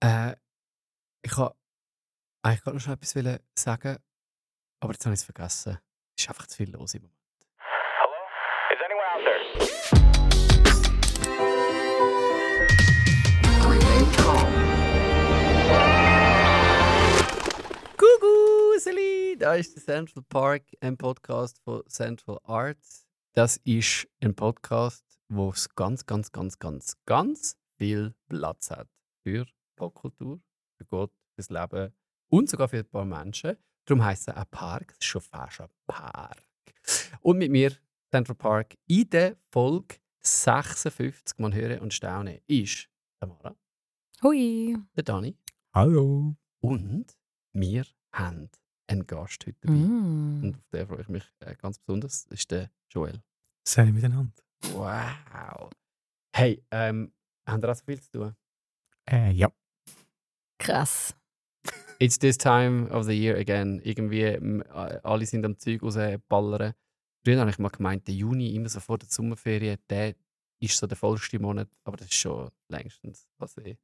Äh, ich wollte eigentlich gerade noch etwas wollen sagen, aber jetzt habe ich es vergessen. Es ist einfach zu viel los im Moment. Hello? Is anyone out there? Guguseli! Da ist der Central Park, ein Podcast von Central Arts. Das ist ein Podcast, wo es ganz, ganz, ganz, ganz, ganz viel Platz hat für Popkultur, für Gott, fürs Leben und sogar für ein paar Menschen. Darum heisst er auch Park. Es ist schon fast ein Park. Und mit mir, Central Park, in der Folge 56, man höre und staune, ist Tamara, Hui. der Dani Hallo. und wir haben einen Gast heute dabei. Mm. Und auf den freue ich mich äh, ganz besonders. Das ist der Joel. Sei miteinander. Wow. Hey, ähm, haben wir auch so viel zu tun? Äh, ja. Krass. It's this time of the year again. Irgendwie, alle sind am Zeug rausballern. Früher habe ich mal gemeint, der Juni, immer so vor der Sommerferien, der ist so der vollste Monat. Aber das ist schon längstens passé.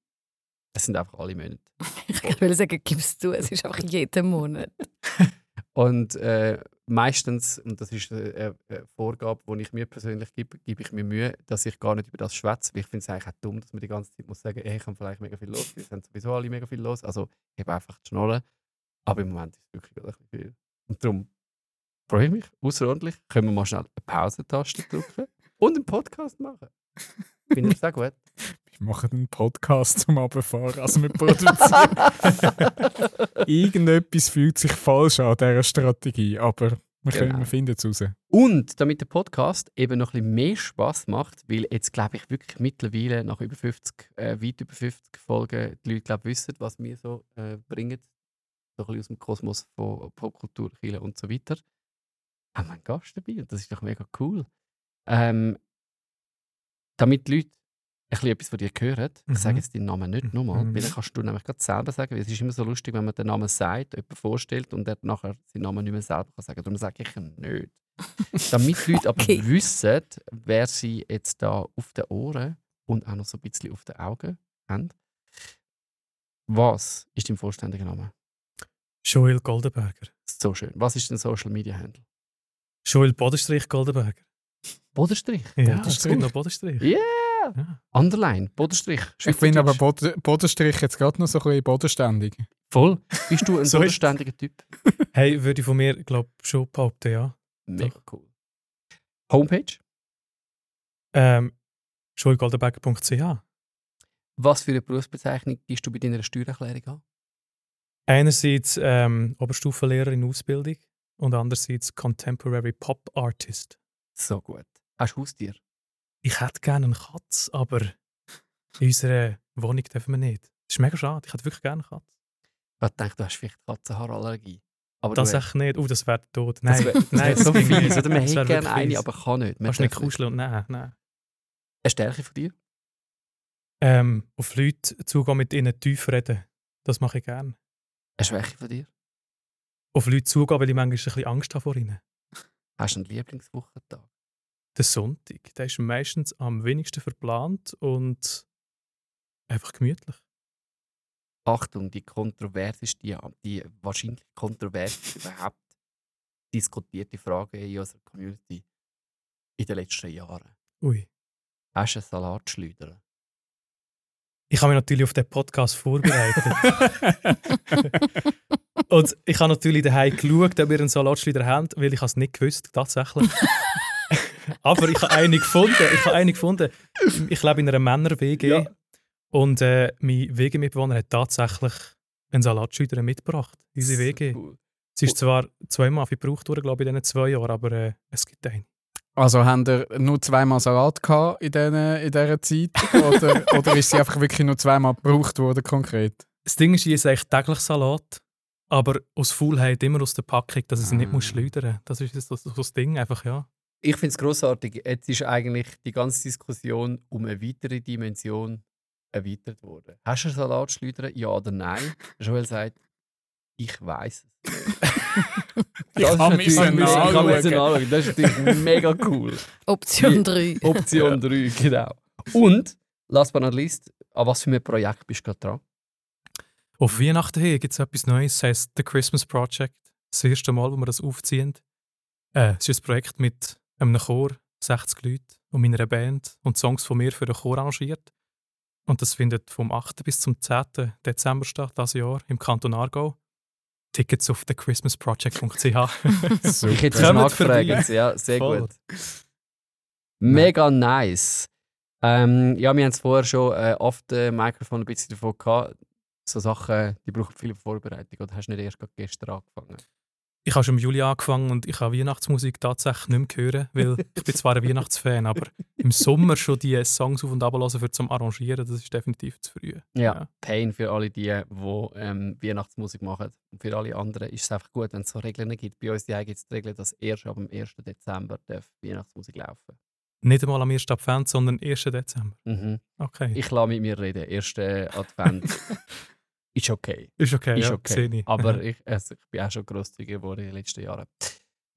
Es sind einfach alle Monate. Ich will sagen, gibst du, es ist einfach jeden Monat. Und äh, meistens, und das ist eine, eine Vorgabe, die ich mir persönlich gebe, gebe ich mir Mühe, dass ich gar nicht über das schwätze. Ich finde es eigentlich auch dumm, dass man die ganze Zeit muss sagen, hey, ich habe vielleicht mega viel los. Wir sind sowieso alle mega viel los. Also ich habe einfach die Schnorren. Aber im Moment ist es wirklich ein bisschen viel. Und darum freue ich mich außerordentlich. Können wir mal schnell eine Pause-Taste drücken und einen Podcast machen. Finde ich sehr gut. Wir machen einen Podcast zum Abfahren. Also wir produzieren. Irgendetwas fühlt sich falsch an dieser Strategie, aber wir, können, Genau. wir finden es raus. Und damit der Podcast eben noch ein bisschen mehr Spaß macht, weil jetzt glaube ich wirklich mittlerweile nach über 50, äh, weit über 50 Folgen die Leute glaub, wissen, was wir so äh, bringen. So ein bisschen aus dem Kosmos von Popkultur, Kirche und so weiter. Haben wir einen Gast dabei und das ist doch mega cool. Ähm, damit die Leute bisschen etwas von dir hören, ich Mhm. sage jetzt deinen Namen nicht nochmal, Mhm. weil dann kannst du nämlich gerade selber sagen, weil es ist immer so lustig, wenn man den Namen sagt, jemand vorstellt und er nachher seinen Namen nicht mehr selber kann sagen. Darum sage ich ihn nicht. Damit die Leute aber Okay. wissen, wer sie jetzt da auf den Ohren und auch noch so ein bisschen auf den Augen haben. Was ist dein vollständiger Name? Joel Goldenberger. So schön. Was ist dein Social Media Handle? Joel Bodenstrich Goldenberger. Bodenstrich. Ja, Bodenstrich. es gibt noch Bodenstrich. Yeah! Ja. Underline, Bodenstrich. Ich finde aber Bodenstrich jetzt gerade noch so ein bisschen bodenständig. Voll. Bist du ein So bodenständiger Typ? Hey, würde ich von mir, glaube schon behaupten, ja. Mega cool. Homepage? Ähm, joelgoldenberger.ch Was für eine Berufsbezeichnung gibst du bei deiner Steuererklärung an? Einerseits ähm, Oberstufenlehrer in Ausbildung und andererseits Contemporary Pop Artist. So gut. Hast du Haustier? Ich hätte gerne eine Katze, aber in unserer Wohnung dürfen wir nicht. Das ist mega schade. Ich hätte wirklich gerne eine Katze. Ich dachte, du hast vielleicht Katzenhaarallergie. Aber Das echt nicht. Oh, das wäre tot. das Nein, wär, das nein, wär so fies. Oder man Das hätte wär gerne eine, aber kann nicht. Man Kannst nicht. kuscheln und nein, nein. Eine Stärke von dir? Ähm, auf Leute zugehen, mit ihnen tief reden. Das mache ich gerne. Eine Schwäche von dir? Auf Leute zugehen, weil ich manchmal ein bisschen Angst habe vor ihnen. Hast du einen Lieblingswochentag? Der Sonntag, der ist meistens am wenigsten verplant und einfach gemütlich. Achtung, die kontroverseste, ja, die wahrscheinlich kontroverseste überhaupt diskutierte Frage in unserer Community in den letzten Jahren. Ui. Hast du einen Salatschleuder? Ich habe mich natürlich auf den Podcast vorbereitet. und ich habe natürlich daheim geschaut, ob wir einen Salatschleuder haben, weil ich es nicht gewusst tatsächlich. Aber ich habe einen gefunden. Ich habe einen gefunden. Ich lebe in einer Männer-WG Ja. und äh, mein WG-Mitbewohner hat tatsächlich einen Salatschleuder mitgebracht. Diese WG. Cool. Es ist zwar zweimal verbraucht worden, glaube ich, in diesen zwei Jahren, aber äh, es gibt einen. Also haben ihr nur zweimal Salat gehabt in, diesen, in dieser Zeit? Oder, oder ist sie einfach wirklich nur zweimal gebraucht worden konkret? Das Ding ist, ich esse eigentlich täglich Salat, aber aus Faulheit immer aus der Packung, dass ich sie nicht Ah. muss schleudern muss. Das ist das, das, das Ding einfach, ja. Ich finde es grossartig. Jetzt ist eigentlich die ganze Diskussion um eine weitere Dimension erweitert worden. Hast du einen Salatschleuder? Ja oder nein? Joel sagt, ich weiß es. Ich kann ist mich anschauen. Das ist natürlich mega cool. Option 3. Option 3, genau. Und, last but not least, an was für einem Projekt bist du gerade dran? Auf Weihnachten hin gibt es etwas Neues, das heisst The Christmas Project. Das erste Mal, wo wir das aufziehen. Äh, es ist ein Projekt mit einem Chor, 60 Leuten und meiner Band und Songs von mir für den Chor arrangiert. Und das findet vom 8. bis zum 10. Dezember statt, dieses Jahr, im Kanton Aargau. Tickets auf thechristmasproject.ch. Ich hätte es nachgefragt. Ja, sehr Voll. gut. Mega nice. Ähm, ja, wir haben es vorher schon äh, oft äh, Mikrofon ein bisschen davon gehabt. So Sachen, die brauchen viel Vorbereitung. Oder hast du nicht erst gerade gestern angefangen? Ich habe schon im Juli angefangen und ich habe Weihnachtsmusik tatsächlich nicht mehr hören, weil ich bin zwar ein Weihnachtsfan, aber im Sommer schon die Songs auf und ab hören für zum Arrangieren, das ist definitiv zu früh. Ja. Pain für alle die, die ähm, Weihnachtsmusik machen. Und für alle anderen ist es einfach gut, wenn es so Regeln gibt. Bei uns gibt es die Regel, dass erst ab dem 1. Dezember darf Weihnachtsmusik laufen Nicht einmal am 1. Advent, sondern 1. Dezember. mhm. Okay. Ich lasse mit mir reden. Erster Advent ist okay. ist okay, ist ja, okay. sehe ich. Aber ich, also, ich bin auch schon grosszügiger geworden in den letzten Jahren.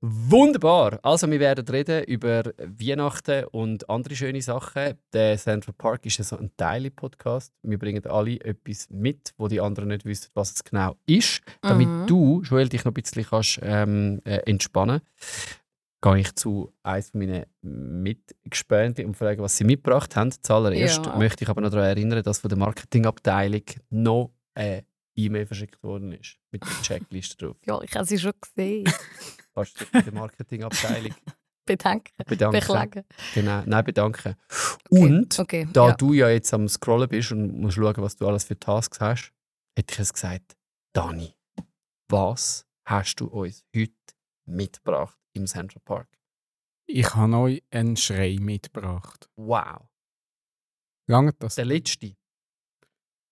Wunderbar! Also, wir werden reden über Weihnachten und andere schöne Sachen. Der Central Park ist ja so ein Teile-Podcast. Wir bringen alle etwas mit, wo die anderen nicht wissen, was es genau ist. Damit Mhm. du, Joel, dich noch ein bisschen kannst, ähm, äh, entspannen gehe ich zu eines von meinen Mitgespönten und frage, was sie mitgebracht haben. Zuallererst Ja. möchte ich aber noch daran erinnern, dass von der Marketingabteilung noch eine E-Mail verschickt worden ist mit der Checkliste drauf. Ja, ich habe sie schon gesehen. Kannst du der Marketingabteilung Bedanken. bedanken? Beklagen. Genau, nein, bedanken. Okay, Und okay, da ja. du ja jetzt am Scrollen bist und musst schauen, was du alles für Tasks hast, hätte ich es gesagt, Dani, was hast du uns heute mitgebracht im Central Park? Ich habe euch einen Schrei mitgebracht. Wow, Lange das? der letzte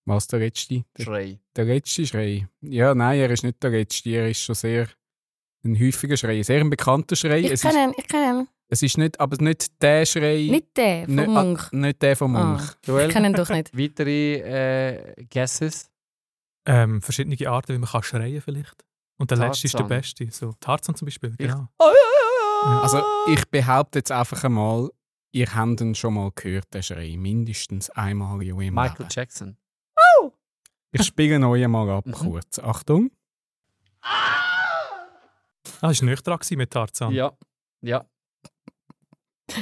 Was der letzte? Der, Schrei. der letzte Schrei. Ja, nein, er ist nicht der letzte. Er ist schon sehr ein häufiger Schrei. Sehr ein bekannter Schrei. Ich es, kenne ist, ihn, ich kenne ihn. es ist nicht, aber nicht der Schrei. Nicht der vom Nicht- ah, Munch. nicht der vom Ah. Munch. Joel, Ich kenne ihn doch nicht. weitere äh, Guesses? Ähm, verschiedene Arten, wie man kann schreien vielleicht. Und der letzte ist der Tarzan. beste. So, Tarzan zum Beispiel, genau. Also ich behaupte jetzt einfach einmal, ihr habt ihn schon mal gehört, den Schrei. Mindestens einmal in eurem Michael Leben. Jackson. Ich spiele ihn euch mal ab, Mhm. kurz. Achtung. Ah, das war nicht dran mit Tarzan. Ja, ja.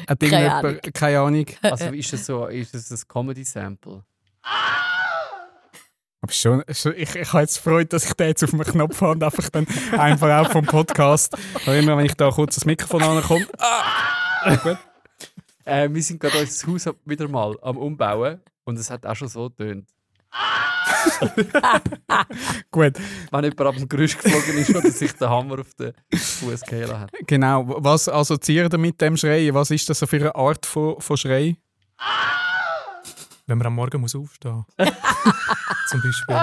Hat Keine Ahnung. keine Ahnung. Also ist es so, ist es ein Comedy-Sample? Aber schon, schon ich, ich habe jetzt Freude, dass ich den jetzt auf dem Knopf habe und einfach dann einfach auch vom Podcast. Weil immer, wenn ich da kurz das Mikrofon ankomme. Ah! Gut. Äh, wir sind gerade unser Haus wieder mal am Umbauen und es hat auch schon so getönt. Gut, Wenn jemand ab dem Gerüst geflogen ist oder sich der Hammer auf den Fuß gehalten hat. genau. Was assoziiert ihr mit dem Schrei? Was ist das für eine Art von, von Schrei? Wenn man am Morgen muss aufstehen Zum Beispiel.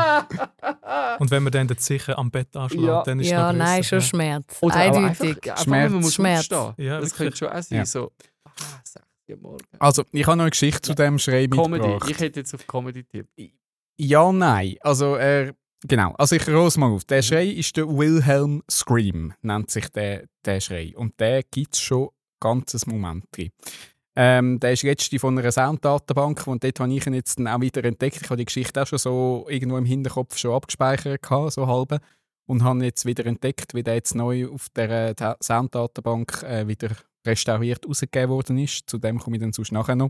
Und wenn man dann sicher am Bett anschlägt, Ja. dann ist es Ja, noch nein, schon. Schmerz. Oder Eindeutig. Einfach, einfach, Schmerz. man muss Schmerz. aufstehen. Ja, das wirklich. könnte schon auch sein. Ja. So, ah, 6 Uhr morgen. Also, ich habe noch eine Geschichte zu dem Schrei Comedy. mitgebracht. Ich hätte jetzt auf Comedy tippt. Ja, nein. Also, er. Genau. Also, ich roll mal auf. Der Schrei ist der Wilhelm Scream, nennt sich der, der Schrei. Und der gibt es schon ein ganzes Moment drin. Ähm, der ist letzte von einer Sounddatenbank und dort habe ich ihn jetzt dann auch wieder entdeckt. Ich habe die Geschichte auch schon so irgendwo im Hinterkopf schon abgespeichert, gehabt, so halbe. Und habe jetzt wieder entdeckt, wie der jetzt neu auf der Ta- Sounddatenbank äh, wieder restauriert rausgegeben worden ist. Zu dem komme ich dann sonst nachher noch.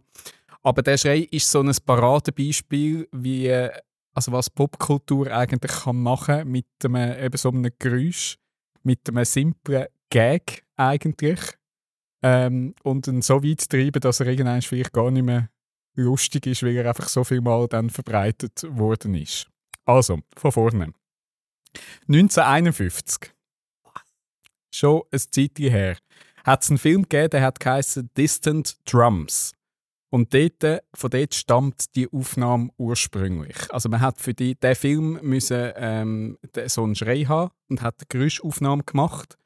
Aber der Schrei ist so ein Paradebeispiel, wie, äh, also was Popkultur eigentlich kann machen mit einem, eben so einem Geräusch, mit einem simplen Gag eigentlich. Ähm, und ihn so weit treiben, dass er irgendwann vielleicht gar nicht mehr lustig ist, weil er einfach so viel Mal dann verbreitet worden ist. Also, von vorne. 1951. Schon ein Zeitchen her. Hat es einen Film gegeben, der hat geheißen Distant Drums. Und dort, von dort stammt die Aufnahme ursprünglich. Also man hat für die, den Film müssen, ähm, so einen Schrei haben und hat eine Geräuschaufnahme gemacht.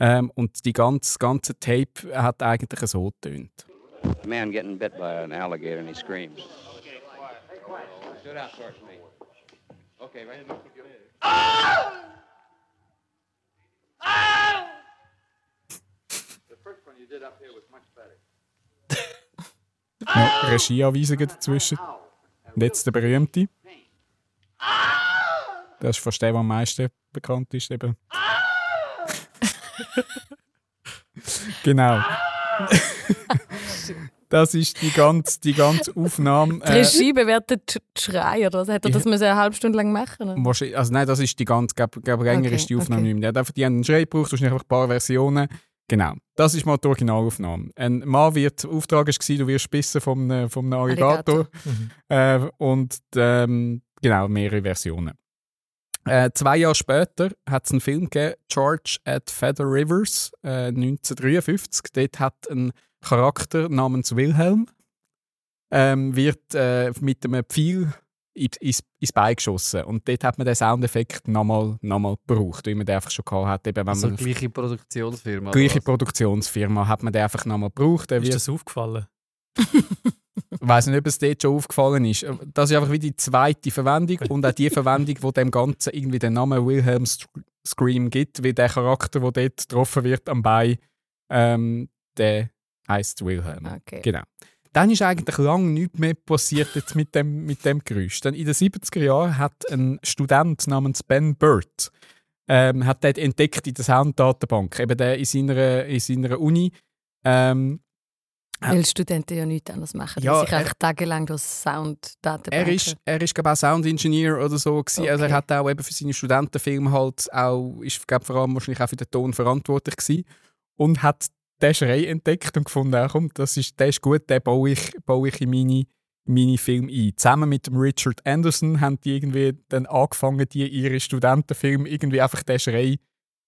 Ähm, und die ganze, ganze Tape hat eigentlich so getönt. A man getting bit by an alligator and he screams. Stood out towards me. Okay, right. The first one you did up here was much better. Noch Regieanweisungen dazwischen. Und jetzt der berühmte. Das ist fast der, der am meisten bekannt ist. Eben. genau. das ist die ganze, die ganze Aufnahme. Die äh, Regie bewertet die Schrei, oder was? Hat er das müssen eine halbe Stunde lang machen? Wahrscheinlich- Also nein, das ist die ganze, glaube glaub, länger Okay, ist die Aufnahme okay. nicht mehr. Die, die haben einen Schrei gebraucht, wahrscheinlich einfach ein paar Versionen. Genau, das ist mal die Originalaufnahme. Ein Mann wird, der Auftrag war, du wirst bissen vom, äh, vom Alligator. Mhm. Äh, und ähm, genau, mehrere Versionen. Äh, zwei Jahre später hat es einen Film gegeben, George at Feather Rivers, äh, 1953. Dort hat ein Charakter namens Wilhelm ähm, wird äh, mit einem Pfeil ins, ins Bein geschossen. Und dort hat man den Soundeffekt nochmal noch mal gebraucht, wie man den einfach schon gehabt hat. Eben, wenn Also man gleiche Produktionsfirma. gleiche? Produktionsfirma hat man den einfach nochmal gebraucht. Ist das aufgefallen? Ich weiß nicht, ob es dort schon aufgefallen ist. Das ist einfach wie die zweite Verwendung und auch die Verwendung, die dem Ganzen irgendwie den Namen Wilhelm Scream gibt, wie der Charakter, der dort getroffen wird am Bein, ähm, der heißt Wilhelm. Okay. Genau. Dann ist eigentlich lange nichts mehr passiert jetzt mit dem, mit dem Geräusch. Dann in den 70er Jahren hat ein Student namens Ben Burt ähm, hat dort entdeckt in der Sounddatenbank, eben der in seiner, in seiner Uni, ähm, Weil Studenten ja nichts anderes machen. Ja, sich einfach tagelang durch Sounddaten Er ist, er ist glaube ich, auch Soundingenieur oder so. Gewesen. Also er Okay. hat auch eben für seine Studentenfilme halt auch, ist glaub, vor allem wahrscheinlich auch für den Ton verantwortlich gewesen. Und hat den Schrei entdeckt und gefunden, komm, das ist, der ist gut, den baue ich, baue ich in meine, in meine Filme ein. Zusammen mit Richard Anderson haben die irgendwie dann angefangen, die ihre Studentenfilme irgendwie einfach den Schrei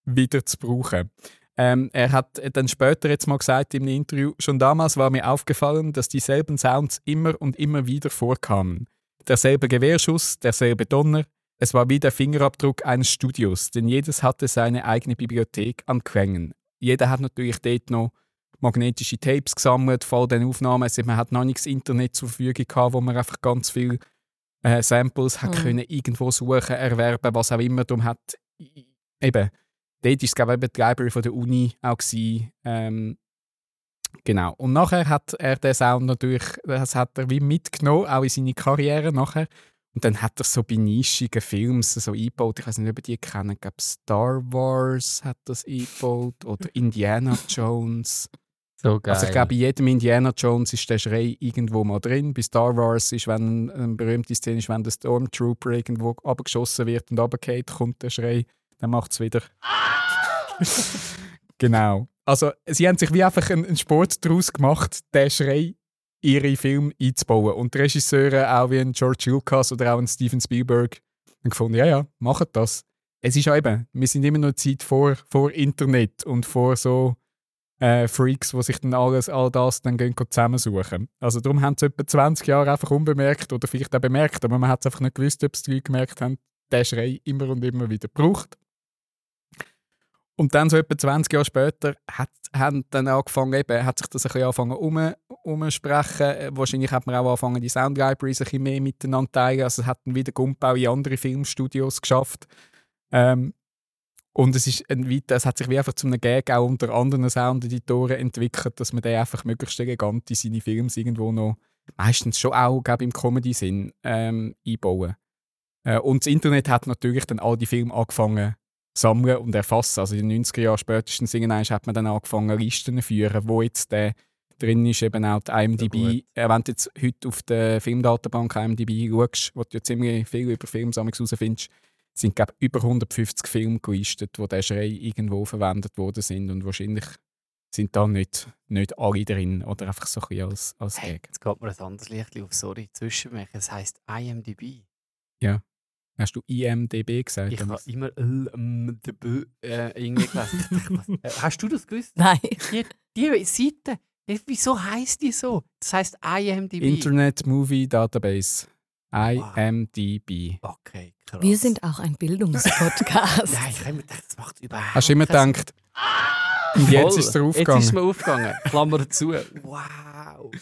wieder zu brauchen. Ähm, er hat dann später jetzt mal gesagt im Interview, schon damals war mir aufgefallen, dass dieselben Sounds immer und immer wieder vorkamen. Derselbe Gewehrschuss, derselbe Donner. Es war wie der Fingerabdruck eines Studios, denn jedes hatte seine eigene Bibliothek an Klängen. Jeder hat natürlich dort noch magnetische Tapes gesammelt, vor den Aufnahmen. Also man hat noch nichts Internet zur Verfügung gehabt, wo man einfach ganz viele äh, Samples hat Mhm. können irgendwo suchen, erwerben, was auch immer. Darum hat eben dort war es glaube ich eben die Library von der Uni auch gewesen. Ähm, genau. Und nachher hat er den Sound natürlich, das hat er wie mitgenommen, auch in seine Karriere nachher. Und dann hat er so bei nischigen Films so eingebaut. Ich weiß nicht, ob die kennen. Ich glaube, Star Wars hat das eingebaut oder Indiana Jones. So geil. Also ich glaube, bei jedem Indiana Jones ist der Schrei irgendwo mal drin. Bei Star Wars ist, wenn eine berühmte Szene ist, wenn der Stormtrooper irgendwo abgeschossen wird und runtergeht, kommt der Schrei, dann macht es wieder. genau. Also sie haben sich wie einfach einen, Sport daraus gemacht, den Schrei in ihre Filme einzubauen. Und die Regisseure, auch wie ein George Lucas oder auch ein Steven Spielberg, haben gefunden, ja, ja, machen das. Es ist eben, wir sind immer noch Zeit vor, vor Internet und vor so äh, Freaks, die sich dann alles, all das dann gehen zusammensuchen. Also darum haben sie etwa 20 Jahre einfach unbemerkt oder vielleicht auch bemerkt, aber man hat es einfach nicht gewusst, ob es die Leute gemerkt haben, der Schrei immer und immer wieder gebraucht. Und dann so etwa 20 Jahre später hat, haben dann angefangen, eben, hat sich das ein bisschen angefangen um, umsprechen. Äh, Wahrscheinlich hat man auch angefangen, die Sound Libraries ein bisschen mehr miteinander teilen. Also es hat dann wieder Gumpau in andere Filmstudios geschafft. Ähm, und es, ist ein weiter, es hat sich wie einfach zu einem Gag auch unter anderen Sound-Editoren entwickelt, dass man den einfach möglichst elegant in seine Filme irgendwo noch, meistens schon auch glaub, im Comedy-Sinn, ähm, einbauen. Äh, und das Internet hat natürlich dann all die Filme angefangen sammeln und erfassen. Also in den 90er Jahren spätestens irgendwann hat man dann angefangen, Listen zu führen, wo jetzt der drin ist, eben auch die IMDb. Äh, wenn du jetzt heute auf der Filmdatenbank IMDb schaust, wo du ja ziemlich viel über Filme herausfindest, sind glaube über 150 Filme gelistet, wo der Schrei irgendwo verwendet worden sind und wahrscheinlich sind da nicht, nicht alle drin oder einfach so ein bisschen als, als Hey, Gag. jetzt geht mir ein anderes Licht auf, sorry, zwischenmachen. Es heisst IMDb. Hast du IMDB gesagt? Ich habe immer IMDb äh, irgendwie gelesen. Was- äh, Hast du das gewusst? Nein. Die, die Seite, die- wieso heisst die so? Das heisst IMDb. Internet Movie Database. IMDB. Okay, krass. Wir sind auch ein Bildungspodcast. Nein, ich habe immer gedacht, das macht überhaupt Hast du immer keinen gedacht, und jetzt ist es dir Jetzt aufgegangen? ist es mir aufgegangen. Klammer zu. Wow.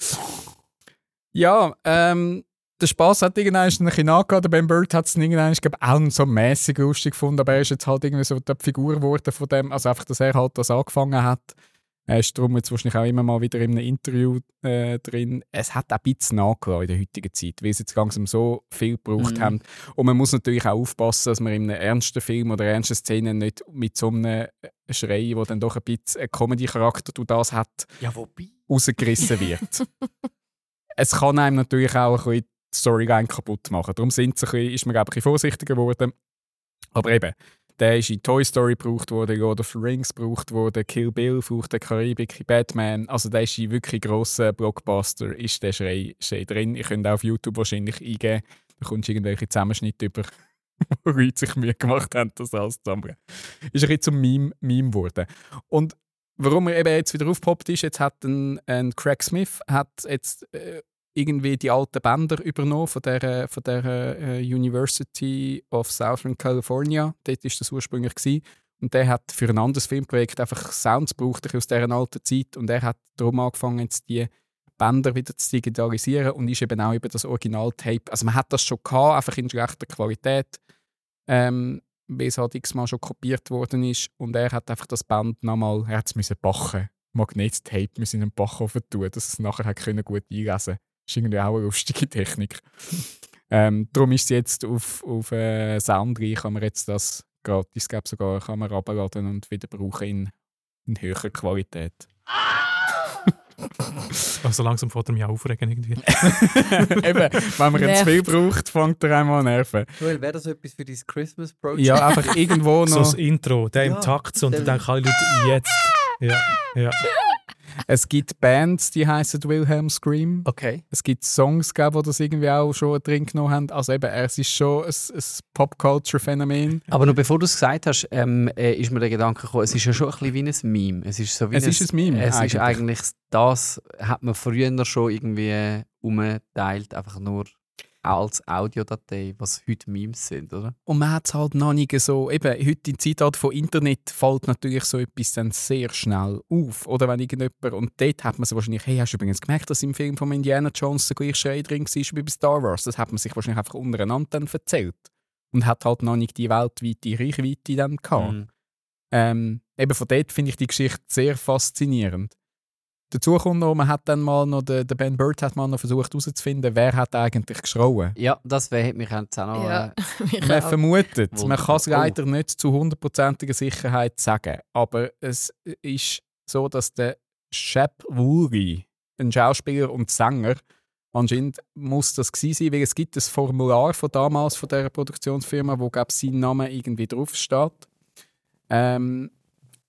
Ja, ähm, der Spaß hat irgendwann ein bisschen nachgegeben. Ben Bird hat es irgendwann, ich glaube, auch so mäßig lustig gefunden, aber er ist jetzt halt irgendwie so die Figur geworden von dem, also einfach, dass er halt das angefangen hat. Er ist darum jetzt wahrscheinlich auch immer mal wieder in einem Interview äh, drin. Es hat auch ein bisschen nachgelassen in der heutigen Zeit, weil sie jetzt langsam so viel gebraucht Mhm. haben. Und man muss natürlich auch aufpassen, dass man in einem ernsten Film oder ernsten Szene nicht mit so einem Schrei, der dann doch ein bisschen einen Comedy-Charakter durch das hat, Ja, rausgerissen wird. es kann einem natürlich auch ein bisschen die Storyline kaputt machen. Darum sind sie ein bisschen, ist man glaube vorsichtiger geworden. Aber eben, der ist in Toy Story gebraucht worden, Lord of the Rings gebraucht worden, Kill Bill, Fluch der Karibik, Batman. Also der ist in wirklich grossen Blockbuster, ist der Schrei, Schrei drin. Ihr könnt auch auf YouTube wahrscheinlich eingeben, da kommst du irgendwelche Zusammenschnitte über, wo Leute sich Mühe gemacht haben, das alles zusammen. Ist ein bisschen zum Meme, Meme geworden. Und warum er eben jetzt wieder aufgepoppt ist, jetzt hat ein, ein Craig Smith hat jetzt äh, irgendwie die alten Bänder übernommen von der, von der äh, University of Southern California. Dort war das ursprünglich. Gewesen. Und der hat für ein anderes Filmprojekt einfach Sounds gebraucht aus dieser alten Zeit. Und er hat darum angefangen, jetzt die Bänder wieder zu digitalisieren und ist eben auch über das Original-Tape. Also man hat das schon gehabt, einfach in schlechter Qualität, ähm, weil es halt x-mal schon kopiert worden ist. Und er hat einfach das Band nochmal, er hat es müssen backen. Magnettape müssen in einen Backofen tun, dass es nachher hat können gut einlesen konnte. Ist irgendwie auch eine lustige Technik. ähm, darum ist es jetzt auf, auf äh, Soundry, kann man jetzt das gratis, glaube sogar, kann man runterladen und wieder brauchen in, in höherer Qualität. Also langsam fährt er mich auch aufregen irgendwie. Eben, wenn man jetzt viel braucht, fängt er einmal an nerven. Joel, wäre das etwas für dein Christmas Project? Ja, einfach irgendwo so noch. das Intro, der Ja, im Takt so, und dann denken alle Leute, jetzt. Ja, ja. Es gibt Bands, die heißen Wilhelm Scream. Okay. Es gibt Songs, glaub, die das irgendwie auch schon drin genommen haben. Also eben, es ist schon ein, ein Pop-Culture-Phänomen. Aber noch bevor du es gesagt hast, ähm, äh, ist mir der Gedanke gekommen, es ist ja schon ein bisschen wie ein Meme. Es ist, so wie Es ist ein Meme, Es eigentlich. ist eigentlich, das hat man früher schon irgendwie äh, umgeteilt, einfach nur als Audiodatei, was heute Memes sind, oder? Und man hat es halt noch nicht so, eben, heute im Zeitalter von Internet fällt natürlich so etwas dann sehr schnell auf. Oder wenn irgendjemand, und dort hat man sich wahrscheinlich, hey, hast du übrigens gemerkt, dass im Film von Indiana Jones der gleiche Schrei drin war wie bei Star Wars? Das hat man sich wahrscheinlich einfach untereinander dann erzählt. Und hat halt noch nicht die weltweite Reichweite dann gehabt. Mhm. Ähm, eben von dort finde ich die Geschichte sehr faszinierend. Dazu kommt noch, man hat dann mal noch, der, der Ben Bird hat mal noch versucht herauszufinden, wer hat eigentlich geschrauen. Ja, das wäre mich jetzt auch noch... Ja, Äh, Man vermutet, Wunderbar. man kann es Oh. leider nicht zu hundertprozentiger Sicherheit sagen, aber es ist so, dass der Shep Woolley, ein Schauspieler und Sänger, anscheinend muss das gewesen sein, weil es gibt ein Formular von damals von der Produktionsfirma, wo glaub, sein Name irgendwie draufsteht. Ähm,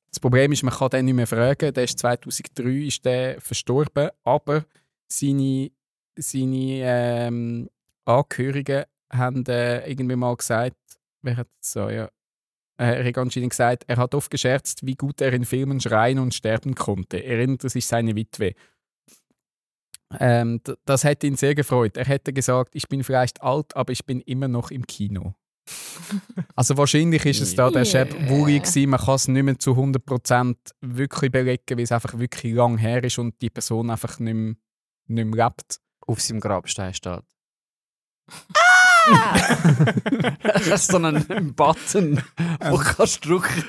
das Problem ist, man kann den nicht mehr fragen. Der ist 2003 ist der verstorben, aber seine, seine ähm, Angehörigen haben äh, irgendwie mal gesagt, wer hat so, ja. Äh, Er hat anscheinend gesagt, er hat oft gescherzt, wie gut er in Filmen schreien und sterben konnte. Erinnert sich seine Witwe. Ähm, das hätte ihn sehr gefreut. Er hätte gesagt, ich bin vielleicht alt, aber ich bin immer noch im Kino. Also wahrscheinlich ist es da der Shep Yeah. Woolley gewesen. Man kann es nicht mehr zu 100% wirklich belegen, weil es einfach wirklich lang her ist und die Person einfach nicht mehr, nicht mehr lebt. auf seinem Grabstein steht. Das ist so ein Button, wo du kannst drücken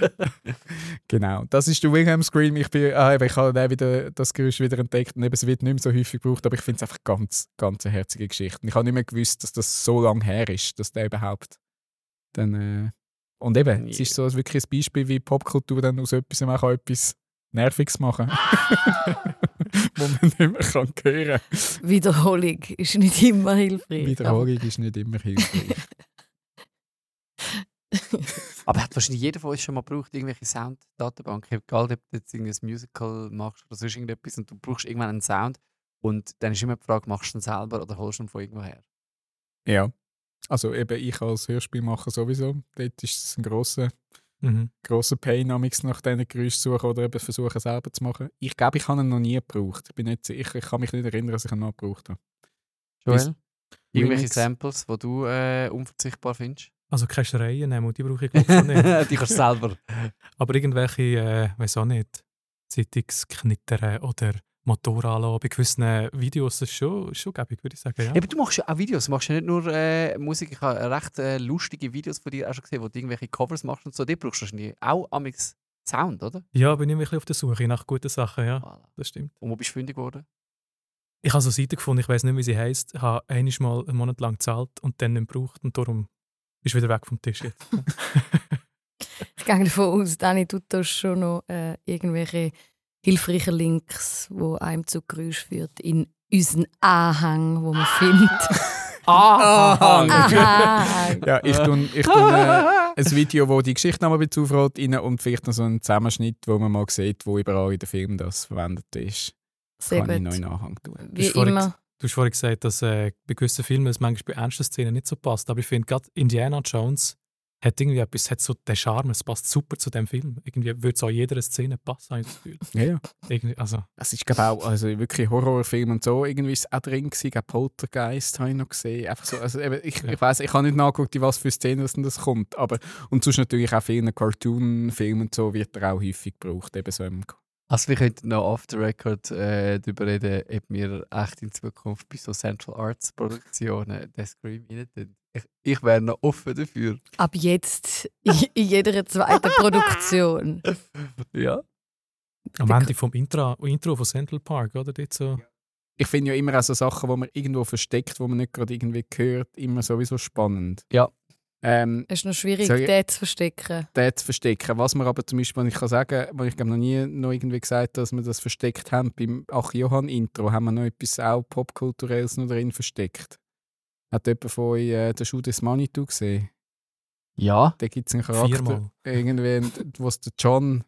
Genau, das ist der Wilhelm Scream. Ich, bin, ah, ich habe wieder das Geräusch wieder entdeckt und eben, es wird nicht mehr so häufig gebraucht, aber ich finde es einfach ganz, ganz eine herzige Geschichte. Und Ich habe nicht mehr gewusst, dass das so lange her ist, dass der überhaupt dann... Äh, und eben, es ist so wirklich ein Beispiel, wie Popkultur dann aus etwas auch kann etwas Nerviges machen wo man nicht mehr kann hören kann. Wiederholung ist nicht immer hilfreich. Wiederholung ist nicht immer hilfreich. Aber hat wahrscheinlich jeder von uns schon mal gebraucht, irgendwelche Sound-Datenbanken. Egal, ob du jetzt irgendein Musical machst oder sonst irgendetwas und du brauchst irgendwann einen Sound und dann ist immer die Frage, machst du ihn selber oder holst du ihn von irgendwo her? ja, also eben ich als Hörspielmacher sowieso, dort ist es ein grosser Mhm. grosser Pain, nach diesen Geräuschen zu suchen oder eben versuchen selber zu machen. Ich glaube, ich habe ihn noch nie gebraucht. Ich, bin nicht, sicher- ich kann mich nicht erinnern, dass ich ihn mal gebraucht habe. Joel? Irgendwelche. Samples, die du äh, unverzichtbar findest? Also keine Schreien nehmen, die brauche ich glaube ich nicht. die kannst du selber. Aber irgendwelche, äh, weiß auch nicht, Zeitungsknittern oder Motorrad bei gewissen Videos, das ist schon, schon gäbig, würde ich sagen. Ja. Eben, du machst ja auch Videos, du machst ja nicht nur äh, Musik. Ich habe recht äh, lustige Videos von dir auch schon gesehen, wo du irgendwelche Covers machst und so. Die brauchst du wahrscheinlich auch amix Sound, oder? Ja, bin ich ein bisschen auf der Suche nach guten Sachen, ja. Voilà. Das stimmt. Und wo bist du fündig geworden? Ich habe so eine Seite gefunden, ich weiß nicht, wie sie heisst, habe einmal mal einen Monat lang gezahlt und dann nicht gebraucht und darum ist wieder weg vom Tisch jetzt. Ich gehe davon aus, Dani, du tust schon noch äh, irgendwelche hilfreichen Links, die einem zu Geräusch führt, in unseren Anhang, wo man findet. Ahang. Anhang! Ja, ich tue, ich tue äh, ein Video, wo die Geschichte nochmal ein bisschen aufrollt, rein und vielleicht noch so einen Zusammenschnitt, wo man mal sieht, wo überall in den Film das verwendet ist. Sehr Kann ich noch gut. in Anhang tun. Wie vorhin- immer. Du hast vorhin gesagt, dass äh, bei gewissen Filmen es manchmal bei ernsten Szenen nicht so passt, aber ich finde gerade Indiana Jones hat irgendwie etwas, hat so den Charme, es passt super zu dem Film. Irgendwie würde es auch in jeder Szene passen, habe ich das Gefühl. Ja, ja. Irgendwie, also, Es ist glaube auch also wirklich Horrorfilm und so irgendwie ist es auch drin gewesen. Auch Poltergeist habe ich noch gesehen. Einfach so, also eben, ich, ich weiß, ich habe nicht nachgeguckt, in was für Szenen das, denn das kommt, aber und sonst natürlich auch vielen Cartoon-Filmen und so wird er auch häufig gebraucht, eben so im Also wir könnten noch off the record äh, darüber reden, ob wir echt in Zukunft bei so Central Arts Produktionen den Scream rein tun. Ich, ich wäre noch offen dafür. Ab jetzt in jeder zweiten Produktion. Ja. am Ende vom Intro, Intro von Central Park, oder? Dort so. Ich finde ja immer auch so Sachen, die man irgendwo versteckt, wo man nicht gerade irgendwie hört, immer sowieso spannend. Ja. Ähm, Es ist noch schwierig, Sorry. den zu verstecken. den zu verstecken. Was man aber zum Beispiel, was ich kann sagen, was ich glaube noch nie noch irgendwie gesagt dass wir das versteckt haben, beim Ach Johann Intro haben wir noch etwas auch popkulturelles noch drin versteckt. Hat jemand von euch äh, den Schuh des Manitou gesehen? Ja. Da gibt es einen Charakter, Viermal. irgendwie, wo es der John,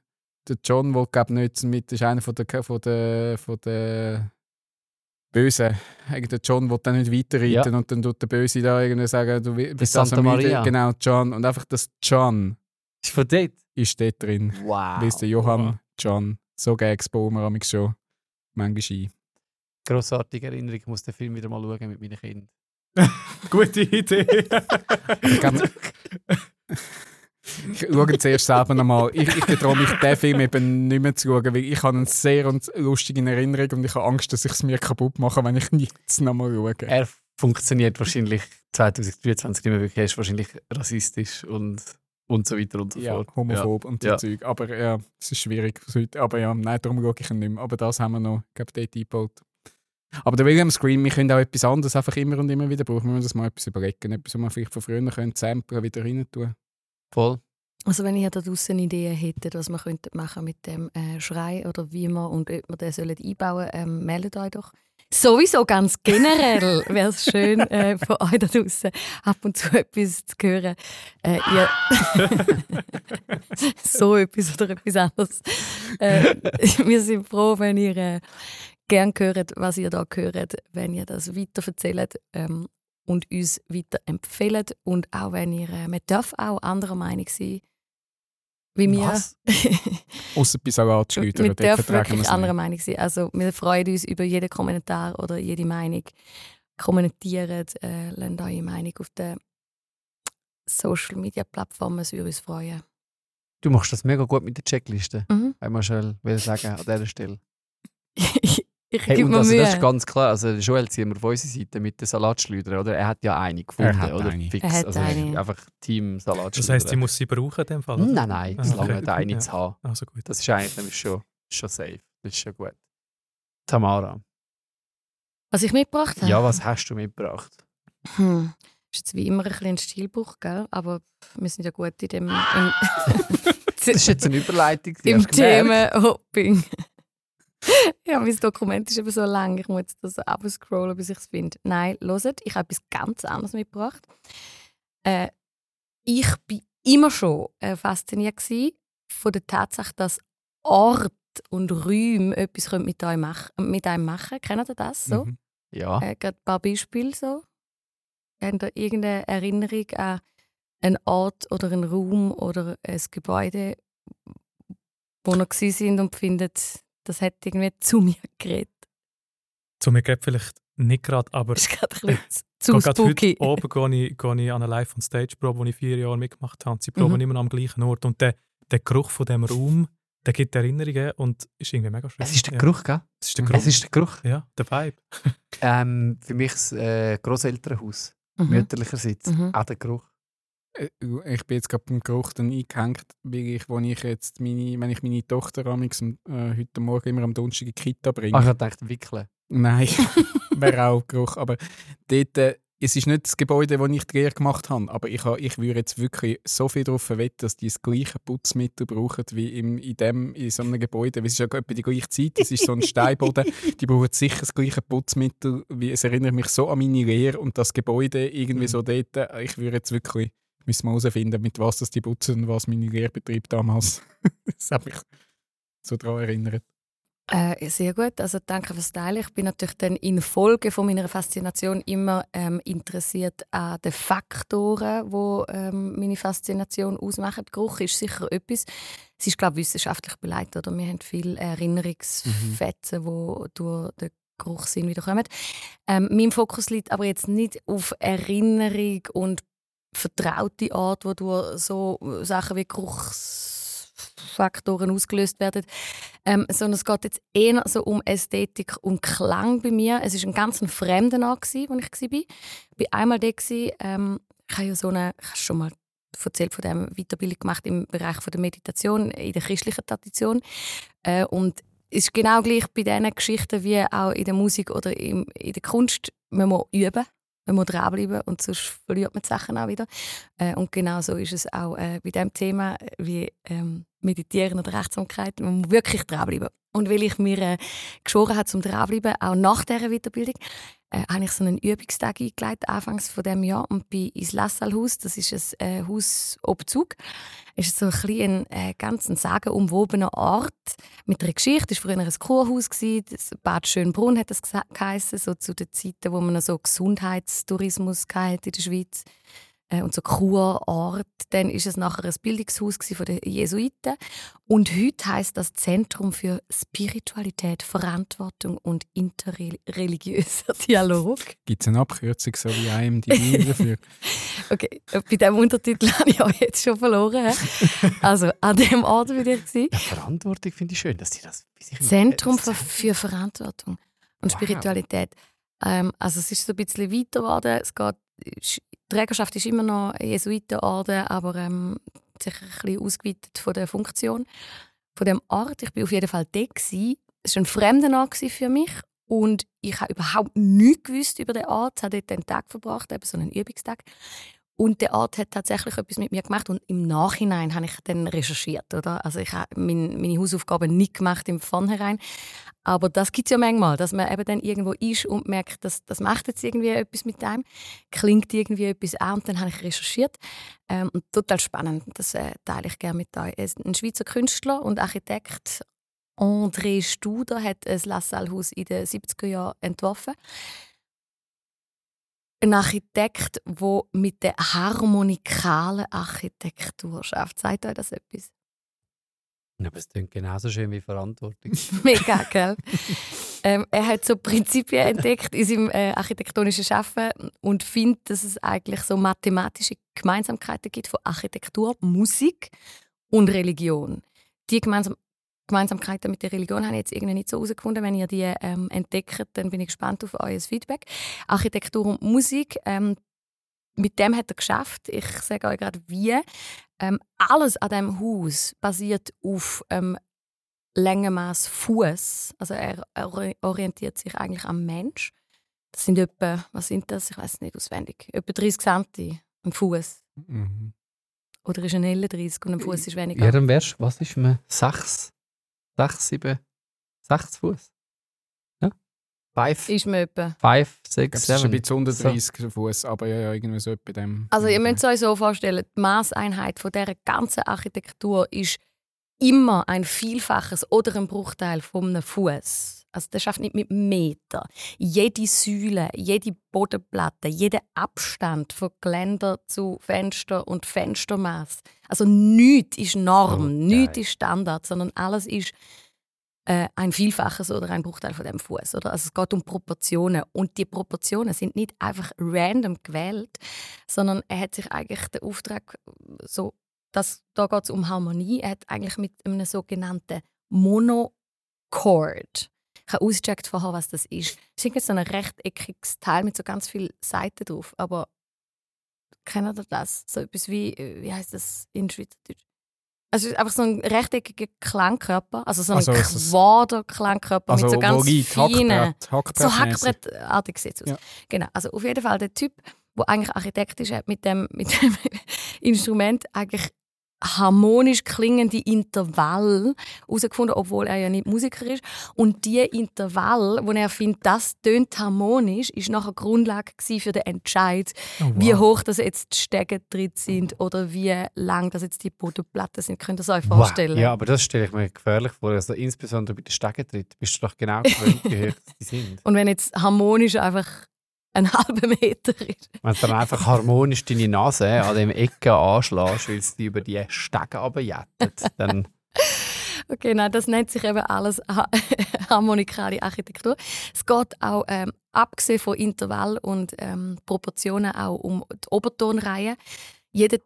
der John, der glaube nicht mit, ist einer von der, von der, von der. Eigentlich Der John will dann nicht weiterreiten Ja. und dann tut der Böse da irgendwie sagen, du bist Santa also müde. Maria. Genau, John. Und einfach das John Ist von dort? ist dort drin. Wow. Wie ist der Johann John. So Gags bauen wir amigs schon manchmal ein. Grossartige Erinnerung. Ich muss den Film wieder mal schauen mit meinen Kindern. Gute Idee. Ich glaube, ich schaue zuerst selber nochmal. Ich, ich getraue mich, den Film eben nicht mehr zu schauen, weil ich habe ihn sehr und lustig in Erinnerung und ich habe Angst, dass ich es mir kaputt mache, wenn ich jetzt nochmal schaue. Er funktioniert wahrscheinlich 2023 nicht mehr wirklich. Er ist wahrscheinlich rassistisch und, und so weiter und so ja, fort. homophob und so Ja. Zeug. Aber ja, es ist schwierig. Aber ja, nein, darum schaue ich ihn nicht mehr. Aber das haben wir noch, ich glaube, dort eingebaut. Aber der William Scream, wir können auch etwas anderes einfach immer und immer wieder brauchen. Wir müssen das mal etwas überlegen. Etwas, was wir vielleicht von früher können, samplen, wieder rein tun. Voll. Also wenn ihr da draussen Ideen hättet, was wir könnten machen mit dem äh, Schrei oder wie wir und ob wir den sollen einbauen ähm, meldet euch doch. Sowieso ganz generell wäre es schön äh, von euch da draussen ab und zu etwas zu hören. Äh, ihr so etwas oder etwas anderes. Äh, wir sind froh, wenn ihr äh, gern hört, was ihr da hört, wenn ihr das weiter erzählt ähm, und uns weiter empfehlt und auch wenn ihr, äh, man darf auch anderer Meinung sein, wie wir. Außer bei Salatschleudern. wir dort dürfen wirklich anderer. Meinung sein. Also wir freuen uns über jeden Kommentar oder jede Meinung. Kommentiert, äh, lasst eure Meinung auf den Social Media Plattformen, es würde uns freuen. Du machst das mega gut mit der Checkliste. Mhm. Einmal schnell will sagen an dieser Stelle. ich Hey, gebe und mir also, Mühe. das ist ganz klar. Also, Joel ziehen wir auf unsere Seite mit den Salatschleudern, oder? Er hat ja eine gefunden, hat oder? eine. Fix. Er hat also, eine. Einfach Team Salatschleudern. Das heisst, ich muss sie brauchen in dem Fall? oder? Nein, nein, Ah, solange okay. eine Ja. zu haben. Also gut. Das ist eigentlich nämlich schon, schon safe. Das ist schon gut. Tamara, Was ich mitgebracht habe? ja, was hast du mitgebracht? Hm. Ist jetzt wie immer ein bisschen ein Stilbruch, gell? aber wir sind ja gut in dem im, Das ist jetzt eine Überleitung. die im hast du gemerkt. Themenhopping. ja, mein Dokument ist eben so lang, ich muss jetzt das abscrollen, bis ich es finde. Nein, hört, ich habe etwas ganz anderes mitgebracht. Äh, ich war immer schon äh, fasziniert von der Tatsache, dass Ort und Räume etwas mit, euch mach, mit einem machen Kennt ihr das so? Mhm. Ja. Äh, ein paar Beispiele so. Habt ihr irgendeine Erinnerung an einen Ort oder einen Raum oder ein Gebäude, wo ihr gewesen sind und findet, das hat irgendwie zu mir geredet? Zu mir geht vielleicht nicht gerade, aber Das ist gerade ein bisschen zu Gerade heute spooky. oben gehe ich, gehe ich an eine Live-on-Stage-Probe, die ich vier Jahre mitgemacht habe. Sie proben Mhm. immer am gleichen Ort. Und der, der Geruch von dem Raum, der gibt Erinnerungen und ist irgendwie mega schön. Es ist der ja. Geruch, gell? Es ist der Geruch. Es ist der Geruch. ja, der Vibe. Ähm, für mich das äh, Grosselternhaus, Mhm. mütterlicherseits. Mhm. Auch der Geruch. Äh, Ich bin jetzt gerade beim Geruch dann eingehängt, weil ich, wo ich jetzt meine, wenn ich meine Tochter amix, äh, heute Morgen immer am Donnerstag in die Kita bringe. Ach, ich dachte, wickeln. Nein, wäre auch Geruch. Aber dort, äh, es ist nicht das Gebäude, das ich die Lehre gemacht habe, aber ich, ha- ich würde jetzt wirklich so viel darauf wetten, dass die das gleiche Putzmittel brauchen wie im, in, dem, in so einem Gebäude. Es ist ja etwa die gleiche Zeit, es ist so ein Steinboden. Die brauchen sicher das gleiche Putzmittel. Wie, es erinnert mich so an meine Lehre und das Gebäude irgendwie so dort. äh, Ich würde jetzt wirklich müssen wir herausfinden, mit was das die putzen was meine Lehrbetrieb damals. das hat mich so daran erinnert. Äh, sehr gut, also danke fürs Teilen. Ich bin natürlich dann in Folge von meiner Faszination immer ähm, interessiert an den Faktoren, die ähm, meine Faszination ausmachen. Geruch ist sicher etwas. Es ist, glaube ich, wissenschaftlich beleidigt. Oder? Wir haben viele Erinnerungsfetzen, die durch den Geruchssinn wiederkommen. Ähm, mein Fokus liegt aber jetzt nicht auf Erinnerung und vertraute Art, wo durch so Sachen wie Geruchsfaktoren ausgelöst werden, ähm, sondern es geht jetzt eher so um Ästhetik und Klang bei mir. Es ist ein ganz ein fremder Ort, wo ich war. Ich war einmal da, ähm, ich habe ja so eine, ich habe schon mal erzählt von dem Weiterbildung gemacht im Bereich der Meditation in der christlichen Tradition. Äh, und es ist genau gleich bei diesen Geschichten wie auch in der Musik oder im, in der Kunst. Man muss üben, man muss dranbleiben und sonst verliert man die Sachen auch wieder. Äh, und genau so ist es auch äh, bei diesem Thema wie ähm, Meditieren oder Rechtsamkeit. Man muss wirklich dranbleiben. Und weil ich mir äh, geschworen habe, zum dranbleiben, auch nach dieser Weiterbildung, äh, habe ich so einen Übungstag eingeleitet, anfangs von dem Jahr, und bin ins Lassalhaus, das ist ein äh, Haus oben Zug. Es ist so ein, bisschen, äh, ganz ein sagenumwobener Ort mit einer Geschichte. Es war früher ein Kurhaus, das Bad Schönbrunn hat das geheissen, so zu den Zeiten, wo man so Gesundheitstourismus hatte in der Schweiz äh, und so Kurort. Dann ist es nachher ein Bildungshaus von den Jesuiten und heute heißt das Zentrum für Spiritualität, Verantwortung und interreligiöser Dialog. Gibt es eine Abkürzung, so wie IMDb dafür? Okay, bei diesem Untertitel habe ich auch jetzt schon verloren. Also an dem Ort bin ich. Gewesen. Ja, Verantwortung finde ich schön, dass sie das Zentrum äh, für, für Verantwortung und Wow. Spiritualität. Ähm, also es ist so ein bisschen weiter geworden. Es geht, die Trägerschaft ist immer noch Jesuitenorden, aber ähm, sicher ein bisschen ausgeweitet von der Funktion von dem Ort. Ich bin auf jeden Fall da. Es war ein fremder Ort für mich und ich habe überhaupt nichts gewusst über den Ort. Ich habe dort einen Tag verbracht, eben so einen Übungstag. Und der Ort hat tatsächlich etwas mit mir gemacht und im Nachhinein habe ich dann recherchiert. Oder? Also ich habe mein, meine Hausaufgaben nicht gemacht im Vornherein. Aber das gibt es ja manchmal, dass man eben dann irgendwo ist und merkt, dass das macht jetzt irgendwie etwas mit einem, klingt irgendwie etwas an und dann habe ich recherchiert. Ähm, und total spannend, das äh, teile ich gerne mit euch. Ein Schweizer Künstler und Architekt André Studer hat ein Lassalle-Haus in den 70er Jahren entworfen. Ein Architekt, der mit der harmonikalen Architektur schafft. Sagt euch das etwas? Ja, aber es klingt genauso schön wie Verantwortung. Mega, gell? ähm, er hat so Prinzipien entdeckt in seinem äh, architektonischen Schaffen und findet, dass es eigentlich so mathematische Gemeinsamkeiten gibt von Architektur, Musik und Religion. Die gemeinsam Gemeinsamkeiten mit der Religion habe ich jetzt irgendwie nicht so herausgefunden. Wenn ihr die ähm, entdeckt, dann bin ich gespannt auf euer Feedback. Architektur und Musik, ähm, mit dem hat er geschafft. Ich sage euch gerade wie. Ähm, alles an diesem Haus basiert auf ähm, Längenmaß Fuß. Also er, er ori- orientiert sich eigentlich am Mensch. Das sind etwa, was sind das? Ich weiß nicht auswendig. Etwa 30 cm ein Fuß. Mhm. Oder ist ein L 30 und ein Fuß ist weniger. Ja, dann wärst was ist man? Sechs, sechs, sieben, sechs Fuß? Ja? Five, Ist mir etwa. five, Ich six, glaube, es ist ein bisschen unter So. 30 Fuß, aber ja, ja, irgendwie so bei dem. Also ihr müsst es euch so vorstellen, die Maßeinheit von dieser ganzen Architektur ist immer ein Vielfaches oder ein Bruchteil von einem Fuß. Also das schafft nicht mit Meter. Jede Säule, jede Bodenplatte, jeder Abstand von Geländer zu Fenster und Fenstermaß. Also nichts ist Norm, Oh, nichts ist Standard, sondern alles ist äh, ein Vielfaches oder ein Bruchteil von dem Fuß. Oder? Also es geht um Proportionen und die Proportionen sind nicht einfach random gewählt, sondern er hat sich eigentlich den Auftrag so, dass da geht es um Harmonie. Er hat eigentlich mit einem sogenannten Monochord. Ich habe ausgecheckt vorher, was das ist. Es ist so ein rechteckiges Teil mit so ganz vielen Seiten drauf, aber Kennt ihr das? So etwas wie, äh, wie heißt das in Schweizerdeutsch? Also es ist einfach so ein rechteckiger Klangkörper, also so ein Also Quader-Klangkörper Also, mit so ganz feinen... Hackbrett, Hackbrett So Hackbrettartig sieht es aus. Ja. Genau. Also auf jeden Fall der Typ, der eigentlich Architekt ist, hat mit dem, mit dem Instrument eigentlich harmonisch klingende Intervall herausgefunden, obwohl er ja nicht Musiker ist. Und die Intervall, wo er findet, das tönt harmonisch, ist nachher Grundlage für den Entscheid, Oh, wow. wie hoch das jetzt die Stege drin sind oder wie lang das jetzt die Bodenplatten sind. Könnt ihr es euch Wow. vorstellen? Ja, aber das stelle ich mir gefährlich vor. Also insbesondere bei den Stegentritt bist du doch genau gewöhnt, wie hoch die sind. Und wenn jetzt harmonisch einfach ein halber Meter ist. Wenn du dann einfach harmonisch deine Nase an dem Ecke anschlägst, weil es die über die Stege runterjettet, dann Okay, nein, das nennt sich eben alles ha harmonikale Architektur. Es geht auch, ähm, abgesehen von Intervall und ähm, Proportionen, auch um die Obertonreihe. Jeder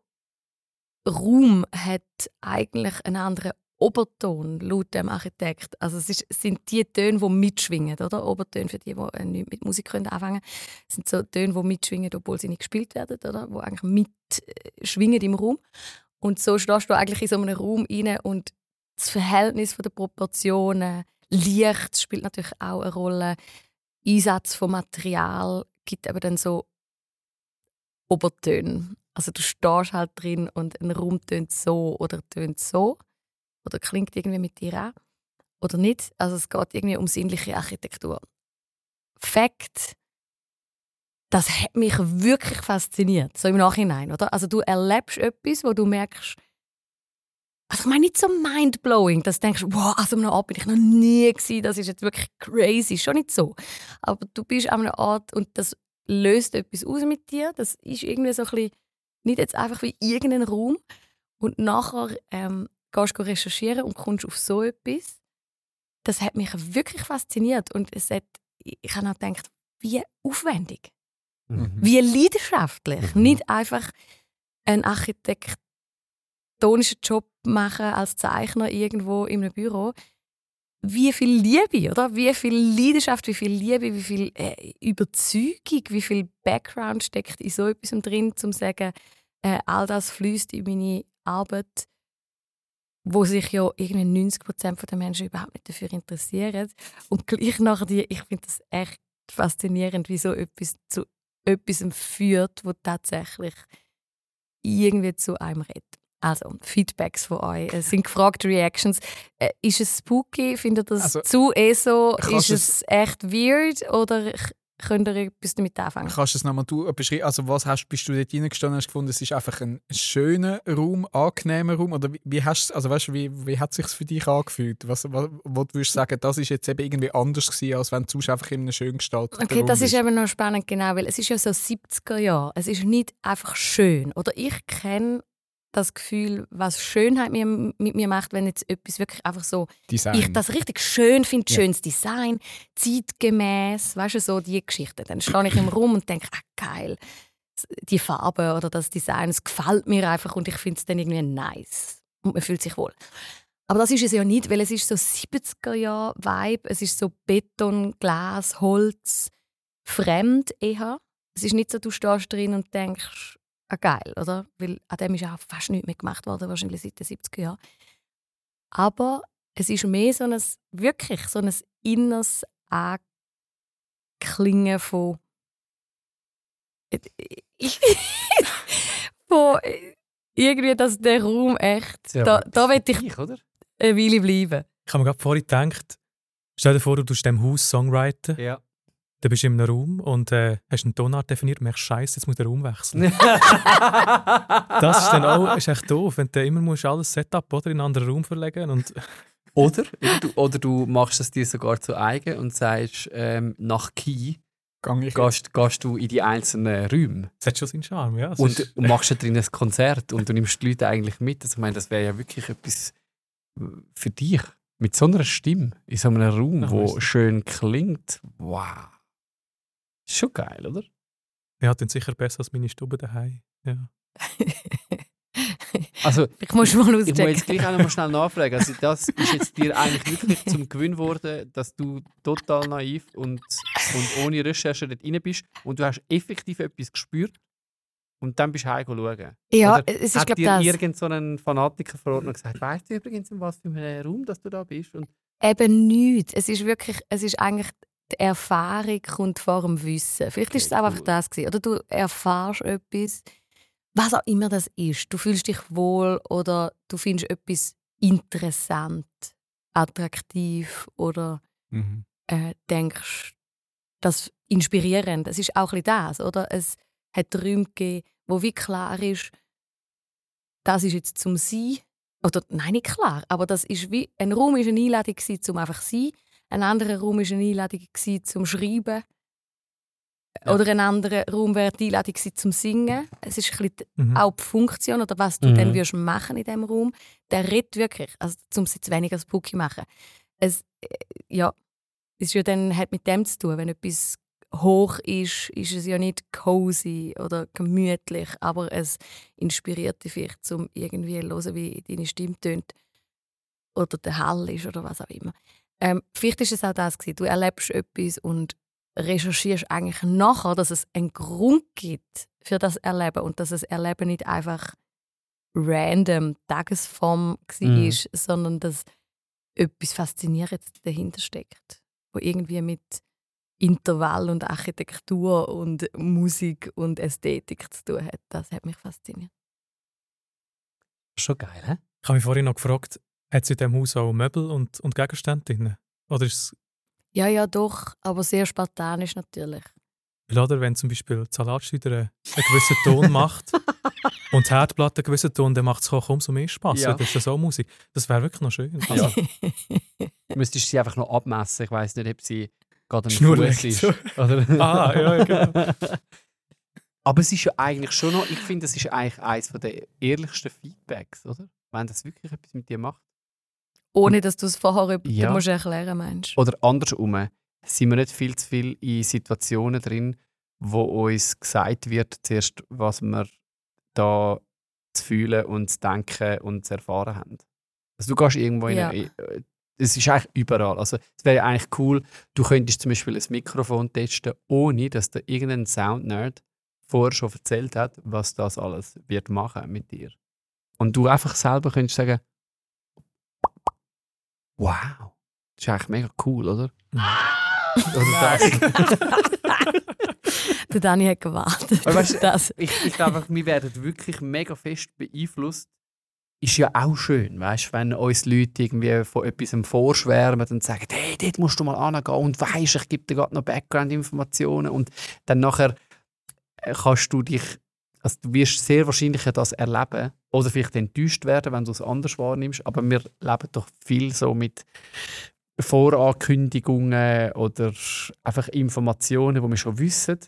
Raum hat eigentlich einen anderen Oberton, laut dem Architekt. Also es, ist, sind die Töne, die mitschwingen, oder? Obertöne für die, die äh, nicht mit Musik können anfangen können, sind so Töne, die mitschwingen, obwohl sie nicht gespielt werden, oder? Die eigentlich mitschwingen im Raum. Und so stehst du eigentlich in so einem Raum rein und das Verhältnis der Proportionen, Licht spielt natürlich auch eine Rolle, Einsatz von Material gibt eben dann so Obertöne. Also du stehst halt drin und ein Raum tönt so oder tönt so oder klingt irgendwie mit dir an oder nicht. Also es geht irgendwie um sinnliche Architektur. Fakt, das hat mich wirklich fasziniert, so im Nachhinein, oder? Also du erlebst etwas, wo du merkst, also ich meine nicht so mindblowing, dass du denkst, wow, also an einem Ort bin ich noch nie gewesen, das ist jetzt wirklich crazy, schon nicht so. Aber du bist an einem Ort und das löst etwas aus mit dir, das ist irgendwie so ein bisschen, nicht jetzt einfach wie irgendein Raum und nachher ähm, gehst recherchieren und kommst auf so etwas. Das hat mich wirklich fasziniert und es hat, ich habe auch gedacht, wie aufwendig, Mhm. wie leidenschaftlich, Mhm. nicht einfach ein architektonischen Job machen als Zeichner irgendwo in einem Büro. Wie viel Liebe, oder? Wie viel Leidenschaft, wie viel Liebe, wie viel äh, Überzeugung, wie viel Background steckt in so etwas drin, um zu sagen, äh, all das fließt in meine Arbeit, wo sich ja irgendwie 90 Prozent der Menschen überhaupt nicht dafür interessieren. Und gleich nachher die, ich finde das echt faszinierend, wie so etwas zu etwas führt, wo tatsächlich irgendwie zu einem redet. Also, Feedbacks von euch. Es sind gefragte Reactions. Äh, ist es spooky? Findet ihr das Also, zu ESO? kannst Ist es echt weird? Oder könnt ihr etwas damit anfangen? Kannst du es nochmal du- beschreiben? Also was hast, bist du dort reingestanden und hast gefunden, es ist einfach ein schöner Raum, angenehmer Raum? Oder wie, wie, hast, also weißt, wie, wie hat es sich für dich angefühlt? Was, was, wo du würdest sagen, das ist jetzt eben irgendwie anders gewesen, als wenn du sonst einfach in einem schön gestalteten Okay, Raum das ist eben noch spannend, genau, weil es ist ja so 70er Jahre. Es ist nicht einfach schön. Oder ich kenne das Gefühl, was Schönheit mir, mit mir macht, wenn jetzt etwas wirklich einfach so Design. ich das richtig schön finde, Ja. schönes Design, zeitgemäß, weißt du, so die Geschichten. Dann stehe ich im Raum und denke, ah, geil, die Farbe oder das Design, es gefällt mir einfach und ich finde es dann irgendwie nice. Und man fühlt sich wohl. Aber das ist es ja nicht, weil es ist so 70er-Jahr-Vibe, es ist so Beton, Glas, Holz, fremd eher. Es ist nicht so, du stehst drin und denkst, ah geil, oder? Weil an dem ist auch fast nichts mehr gemacht worden, wahrscheinlich seit den 70er Jahren. Aber es ist mehr so ein, wirklich so ein inneres Anklingen von ich, von irgendwie, dass der Raum echt, Ja, da, da will ich dich, oder? eine Weile bleiben. Ich habe mir gerade vorhin gedacht, stell dir vor, du tust diesem Haus Songwriter, Ja. Dann bist du in einem Raum und äh, hast eine Tonart definiert und merkst, Scheiße, jetzt muss der Raum wechseln. Das ist dann auch ist echt doof, wenn du immer musst alles Setup oder in einen anderen Raum verlegen und Oder, oder, du, oder du machst es dir sogar zu eigen und sagst, ähm, nach Key gehst, gehst du in die einzelnen Räume das hat schon seinen Charme, ja. Es und, ist- und machst da drin ein Konzert und du nimmst die Leute eigentlich mit. Also, ich meine, das wäre ja wirklich etwas für dich. Mit so einer Stimme in so einem Raum, Ach, wo weißt du. schön klingt. Wow. Ist schon geil, oder? ja, dann sicher besser als meine Stube daheim. Ja. Also, Ich muss mal ich muss auschecken. jetzt gleich auch noch mal schnell nachfragen. Also, das ist jetzt dir eigentlich wirklich zum Gewinn geworden, dass du total naiv und, und ohne Recherche dort rein bist und du hast effektiv etwas gespürt. Und dann bist du heim schauen. Ja, Oder es ist Hat glaube dir das. irgend so ein Fanatiker vor Ort noch gesagt, weißt du übrigens, in was für einem Raum dass du da bist? Und Eben nichts. Es ist wirklich, es ist eigentlich die Erfahrung kommt vor dem Wissen. Vielleicht ist es Okay, auch einfach cool. das gewesen. Oder du erfahrst etwas, was auch immer das ist. Du fühlst dich wohl oder du findest etwas interessant, attraktiv oder Mhm. äh, denkst, das inspirierend. Es ist auch ein bisschen das, oder? Es hat Räume gegeben, wo wie klar ist, das ist jetzt zum Sein. Oder nein, nicht klar, aber das ist wie ein Raum ist eine Einladung gewesen, zum einfach sein. Ein anderer Raum ist eine Einladung zum Schreiben. Ja. Oder ein anderer Raum wäre die Einladung zum Singen. Es ist ein bisschen Mhm. auch die Funktion oder was du Mhm. dann wirst machen in diesem Raum, der redet wirklich, also um es jetzt weniger spooky machen. Es, äh, ja, es ist ja dann, hat mit dem zu tun, wenn etwas hoch ist, ist es ja nicht cozy oder gemütlich, aber es inspiriert dich vielleicht, zum irgendwie zu hören, wie deine Stimme tönt oder der Hall ist oder was auch immer. Ähm, vielleicht ist es auch das gewesen. Du erlebst etwas und recherchierst eigentlich nachher, dass es einen Grund gibt für das Erleben und dass das Erleben nicht einfach random Tagesform war, Mhm. sondern dass etwas Faszinierendes dahinter steckt, wo irgendwie mit Intervall und Architektur und Musik und Ästhetik zu tun hat. Das hat mich fasziniert. schon geil, hä? Ich habe mich vorhin noch gefragt, hat es in diesem Haus auch Möbel und, und Gegenstände drin? Oder ist es, Ja, ja, doch, aber sehr spartanisch natürlich. weil, oder, wenn zum Beispiel die Salatschneider einen gewissen Ton macht und die Herdplatte einen gewissen Ton, dann macht es auch umso mehr Spass. Ja. Ja. Das ist ja so Musik. Das wäre wirklich noch schön. Also, Du müsstest sie einfach noch abmessen. Ich weiß nicht, ob sie gerade ein Schnurrlegt. Fuß ist. Oder? Ah, ja, ja, genau. Aber es ist ja eigentlich schon noch, ich finde, das ist eigentlich eines der ehrlichsten Feedbacks, oder? Wenn das wirklich etwas mit dir macht. Ohne dass du es vorher Ja. musst erklären meinst. Oder andersrum, sind wir nicht viel zu viel in Situationen drin, wo uns gesagt wird, zuerst, was wir da zu fühlen und zu denken und zu erfahren haben. Also du gehst irgendwo in Ja. eine, äh, es ist eigentlich überall. Also es wäre eigentlich cool, du könntest zum Beispiel ein Mikrofon testen, ohne dass dir irgendein Soundnerd vorher schon erzählt hat, was das alles wird machen mit dir. Und du einfach selber könntest sagen, wow, das ist eigentlich mega cool, oder? Oder das. Der Dani hat gewartet. Aber weißt du, das. ich, ich glaube, wir werden wirklich mega fest beeinflusst. Ist ja auch schön, weißt, wenn uns Leute irgendwie von etwas vorschwärmen und sagen, hey, dort musst du mal angehen und weisst, ich gebe dir gerade noch Background-Informationen und dann nachher äh, kannst du dich, also du wirst sehr wahrscheinlich das erleben oder vielleicht enttäuscht werden, wenn du es anders wahrnimmst, aber wir leben doch viel so mit Vorankündigungen oder einfach Informationen, die wir schon wissen.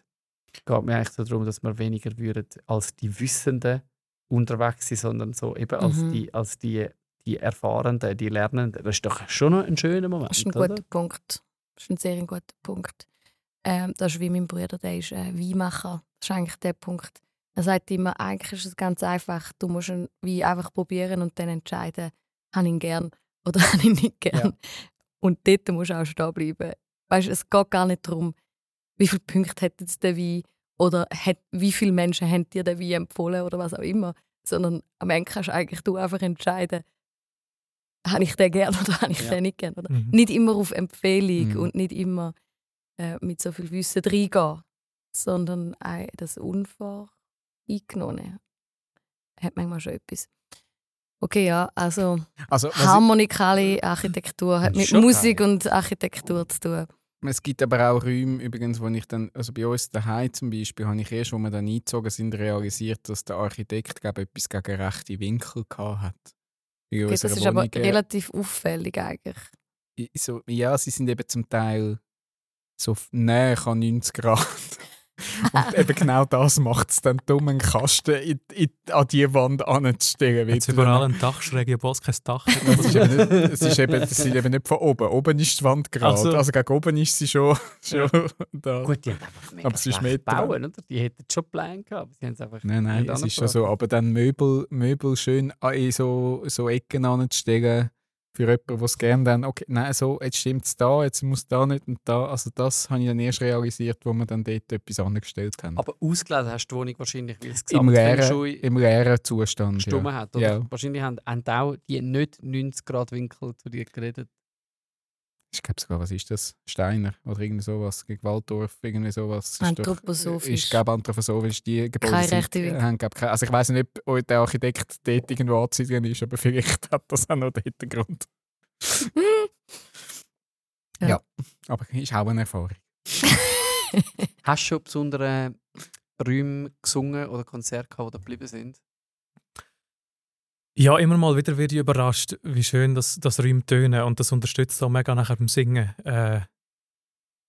Es geht mir eigentlich darum, dass wir weniger würden als die Wissenden unterwegs sind, sondern so eben als Mhm. die, als die, die Erfahrenden, die Lernenden. Das ist doch schon noch ein schöner Moment, Das ist ein oder? guter Punkt. Das ist ein sehr guter Punkt. Ähm, das ist wie mein Bruder, der ist äh, Weinmacher. Das ist eigentlich der Punkt. Er sagt immer, eigentlich ist es ganz einfach. Du musst einen Wein einfach probieren und dann entscheiden, habe ich ihn gern oder habe ich ihn nicht gern. Und dort musst du auch stehen bleiben. Weißt, es geht gar nicht darum, wie viele Punkte hat jetzt der Wein oder hat, wie viele Menschen haben dir den Wein empfohlen oder was auch immer. Sondern am Ende kannst eigentlich du einfach entscheiden, habe ich den gern oder habe ich Ja. den nicht gern. Oder? Mhm. Nicht immer auf Empfehlung Mhm. und nicht immer äh, mit so viel Wissen reingehen, sondern auch das Unvoreingenommene hat manchmal schon etwas. Okay, ja, also Also, harmonikale Architektur hat mit Musik geil. und Architektur zu tun. Es gibt aber auch Räume, übrigens, wo ich dann, also bei uns daheim zum Beispiel, habe ich erst, wo wir dann eingezogen sind, realisiert, dass der Architekt glaube ich, etwas gegen rechte Winkel gehabt hat. Okay, das ist aber Wohnung, äh, relativ auffällig eigentlich. so, ja, sie sind eben zum Teil so näher an 90 Grad. Und eben genau das macht es dann dumm, einen Kasten in, in, an die Wand anzustellen. Jetzt überall ein Dachschräge, obwohl es kein Dach es ist eben nicht, es ist eben, das sind eben nicht von oben. Oben ist die Wand gerade. Ach so. Also gegen oben ist sie schon, schon da. Gut, die haben einfach mega Aber es ist bauen, oder? Die hätten schon Plan gehabt, aber sie haben es einfach Nein, nein, es ist schon so. Aber dann Möbel, Möbel schön an- in so, so Ecken anzustellen, für jemanden, der es gerne dann, okay, nein, so, jetzt stimmt es da, jetzt muss da nicht und da. Also das habe ich dann erst realisiert, wo wir dann dort etwas angestellt haben. Aber ausgelesen hast du die Wohnung wahrscheinlich, weil es Im leeren, Im leeren Zustand. gestummen Ja. hat. Oder? Ja. Wahrscheinlich haben, haben auch die nicht 90 Grad Winkel zu dir geredet. Ich glaube sogar, was ist das? Steiner oder irgendwie sowas, gegen Waldorf, irgendwie sowas. Anthroposophisch. Ich glaube, anthroposophisch, die Gebäude Keine sind- rechte Winkel. haben, glaub, keine, Also ich weiß nicht, ob der Architekt dort irgendwo anzusiedeln ist, aber vielleicht hat das auch noch den Hintergrund. Ja. ja, aber ist auch eine Erfahrung. Hast du schon besondere Räume gesungen oder Konzerte gehabt, die da geblieben sind? Ja, immer mal wieder werde ich überrascht, wie schön das, das Räume tönen und das unterstützt auch mega nachher beim Singen. Äh,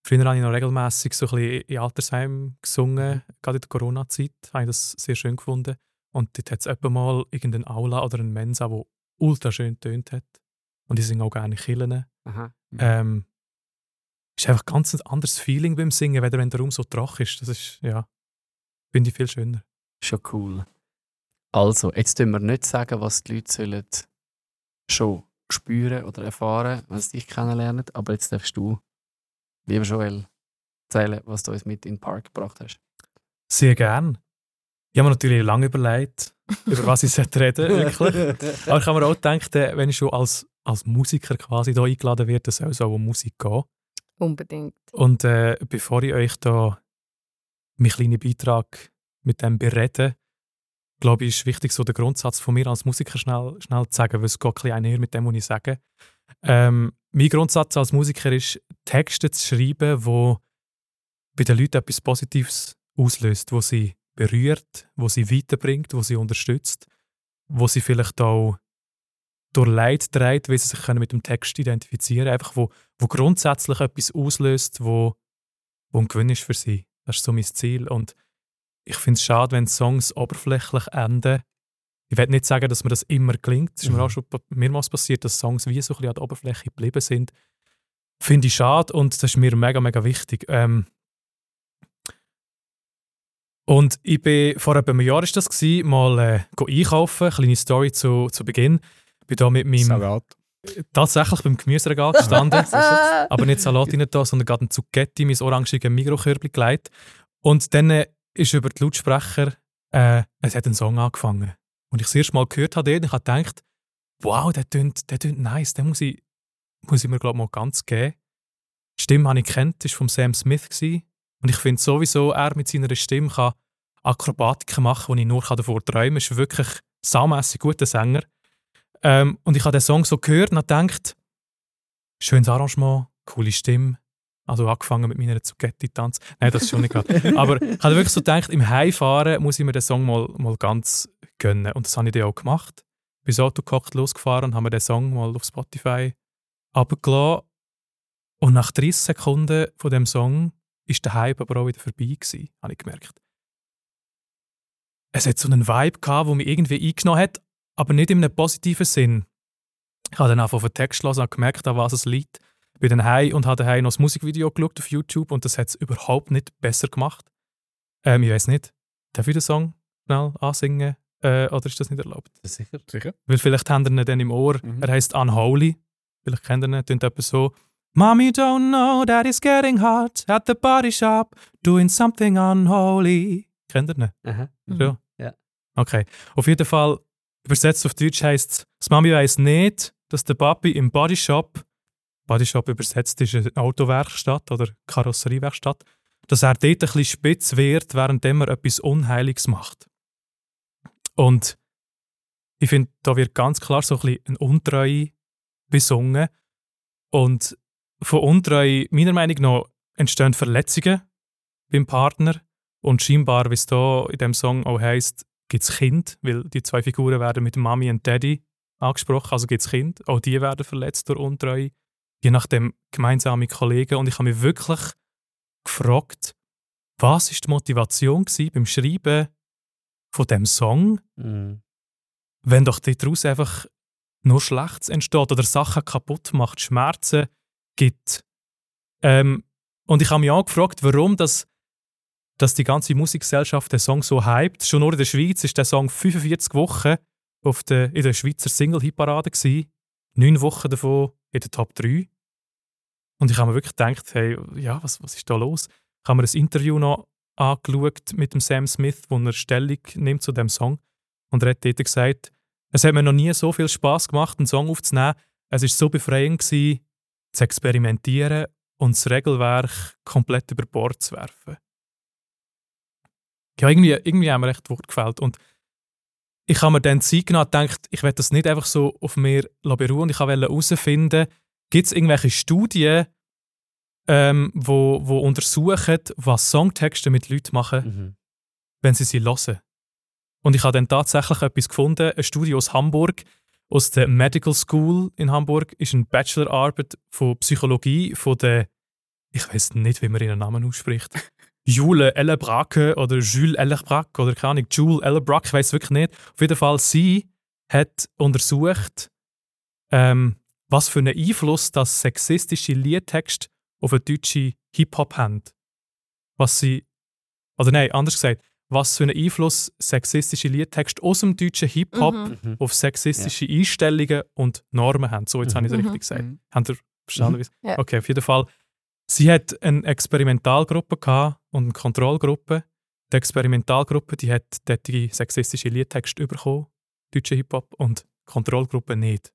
früher habe ich noch regelmäßig so ein bisschen in Altersheim gesungen, gerade in der Corona-Zeit, habe ich das sehr schön gefunden. Und dort hat es etwa mal irgendeine Aula oder eine Mensa, die ultra schön tönt hat. Und ich singe auch gerne Kirchen. Aha. Ähm, ist einfach ganz ein anderes Feeling beim Singen, weder wenn der Raum so trocken ist. Das ist, ja, finde ich viel schöner. Schon cool. Also, jetzt tun wir nicht sagen, was die Leute sollen schon spüren oder erfahren, wenn sie dich kennenlernen. Aber jetzt darfst du, lieber Joel, erzählen, was du uns mit in den Park gebracht hast. Sehr gern. Ich habe mir natürlich lange überlegt, über was ich sollte reden wirklich. Aber ich habe mir auch gedacht, äh, wenn ich schon als, als Musiker quasi hier eingeladen werde, dann soll es auch um Musik gehen. Unbedingt. Und äh, bevor ich euch da meinen kleinen Beitrag mit dem berede, glaube ich, ist wichtig, so den Grundsatz von mir als Musiker schnell, schnell zu sagen, weil es geht ein einher mit dem, was ich sage. Ähm, mein Grundsatz als Musiker ist, Texte zu schreiben, wo bei den Leuten etwas Positives auslöst, wo sie berührt, wo sie weiterbringt, wo sie unterstützt, wo sie vielleicht auch durch Leid trägt, weil sie sich können mit dem Text identifizieren können, einfach wo, wo grundsätzlich etwas auslöst, wo, wo ein Gewinn ist für sie. Das ist so mein Ziel. Und ich finde es schade, wenn Songs oberflächlich enden. Ich will nicht sagen, dass mir das immer gelingt. Es ist mir auch schon mehrmals passiert, dass Songs wie so ein bisschen an der Oberfläche geblieben sind. Finde ich schade und das ist mir mega, mega wichtig. Ähm und ich bin, vor einem Jahr ist das gewesen, mal äh, einkaufen, kleine Story zu, zu Beginn. Bin da mit meinem Salat. tatsächlich beim Gemüseregal gestanden, aber nicht Salat rein da, sondern gerade ein Zucchetti, mein orangiges Mikrokörbchen gelegt. Und dann äh, ist über die Lautsprecher, äh, es hat ein Song angefangen. Und ich das erste Mal gehört habe, den, ich habe gedacht, wow, der tönt, der tönt nice, den muss ich, muss ich mir glaube mal ganz geben. Die Stimme habe ich kennt, ist von Sam Smith gewesen. und ich finde sowieso, er mit seiner Stimme kann Akrobatiken machen, die ich nur davor träumen kann. Er ist wirklich saumässig guter Sänger. Ähm, und ich habe den Song so gehört und habe gedacht, schönes Arrangement, coole Stimme. Also angefangen mit meiner Zucchetti-Tanz. Nein, das ist schon nicht gerade. Aber ich habe wirklich so gedacht, im Heimfahren muss ich mir den Song mal, mal ganz gönnen. Und das habe ich dann auch gemacht. Bin so autogehockt losgefahren und habe mir den Song mal auf Spotify abgeladen. Und nach 30 Sekunden von dem Song ist der Hype aber auch wieder vorbei gewesen, habe ich gemerkt. Es hat so einen Vibe gehabt, der mich irgendwie eingenommen hat, aber nicht in einem positiven Sinn. Ich habe dann einfach auf den Text gelesen und gemerkt, an was es liegt. Bin dann heim und habe daheim noch das Musikvideo geschaut auf YouTube und das hat es überhaupt nicht besser gemacht. Ähm, ich weiß nicht, darf ich den Song schnell ansingen äh, oder ist das nicht erlaubt? Sicher. Sicher? Weil vielleicht habt ihr ihn dann im Ohr. Mhm. Er heißt Unholy. Vielleicht kennt ihr ihn. Tönt etwa so. Mommy don't know that it's getting hot at the body shop doing something unholy. Kennt ihr ihn? Aha. Ja. Ja. Okay. Auf jeden Fall, übersetzt auf Deutsch heisst es, das Mami weiss nicht, dass der Papi im Bodyshop, Bodyshop übersetzt ist eine Autowerkstatt oder Karosseriewerkstatt, dass er dort ein bisschen spitz wird, während er etwas Unheiliges macht. Und ich finde, da wird ganz klar so ein bisschen eine Untreue besungen. Und von Untreue, meiner Meinung nach, entstehen Verletzungen beim Partner. Und scheinbar, wie es da in dem Song auch heisst, gibt es Kind, weil die zwei Figuren werden mit Mami und Daddy angesprochen, also gibt es Kind. Auch die werden verletzt durch Untreue, je nachdem gemeinsame Kollegen. Und ich habe mich wirklich gefragt, was ist die Motivation beim Schreiben von dem Song, Mhm. wenn doch daraus einfach nur Schlechtes entsteht oder Sachen kaputt macht, Schmerzen gibt. Ähm, und ich habe mich auch gefragt, warum das, dass die ganze Musikgesellschaft den Song so hypt. Schon nur in der Schweiz ist der Song 45 Wochen auf der, in der Schweizer Single-Hitparade neun Wochen davon in der Top 3. Und ich habe mir wirklich gedacht, hey, ja, was, was ist da los? Ich habe mir ein Interview noch angeschaut mit dem Sam Smith, wo er Stellung nimmt zu dem Song. Und er hat dort gesagt, es hat mir noch nie so viel Spaß gemacht, einen Song aufzunehmen. Es war so befreiend, gewesen, zu experimentieren und das Regelwerk komplett über Bord zu werfen. Ja, irgendwie, irgendwie haben mir echt Wort gefällt. Und ich habe mir dann Zeit genommen und gedacht, ich werde das nicht einfach so auf mir beruhen und ich wollte herausfinden, gibt es irgendwelche Studien, ähm, wo, wo untersuchen, was Songtexte mit Leuten machen, Mhm. wenn sie sie hören. Und ich habe dann tatsächlich etwas gefunden, ein Studie aus Hamburg, aus der Medical School in Hamburg, ist eine Bachelorarbeit von Psychologie von der, ich weiß nicht, wie man ihren Namen ausspricht, Jule Ellebracke oder Jules Ellebracke oder keine Ahnung, Jules Ellebracke, ich weiß wirklich nicht. Auf jeden Fall, sie hat untersucht, ähm, was für einen Einfluss das sexistische Liedtext auf einen deutschen Hip-Hop haben. Was sie, oder nein, anders gesagt, was für einen Einfluss sexistische Liedtexte aus dem deutschen Hip-Hop Mhm. Mhm. auf sexistische Einstellungen und Normen haben. So, jetzt habe ich es Mhm. richtig gesagt. Mhm. Habt ihr verstanden? wie Ja. Okay, auf jeden Fall. Sie hat eine Experimentalgruppe und eine Kontrollgruppe. Die Experimentalgruppe die hat die sexistische Liedtexte bekommen, deutsche Hip-Hop, und die Kontrollgruppe nicht.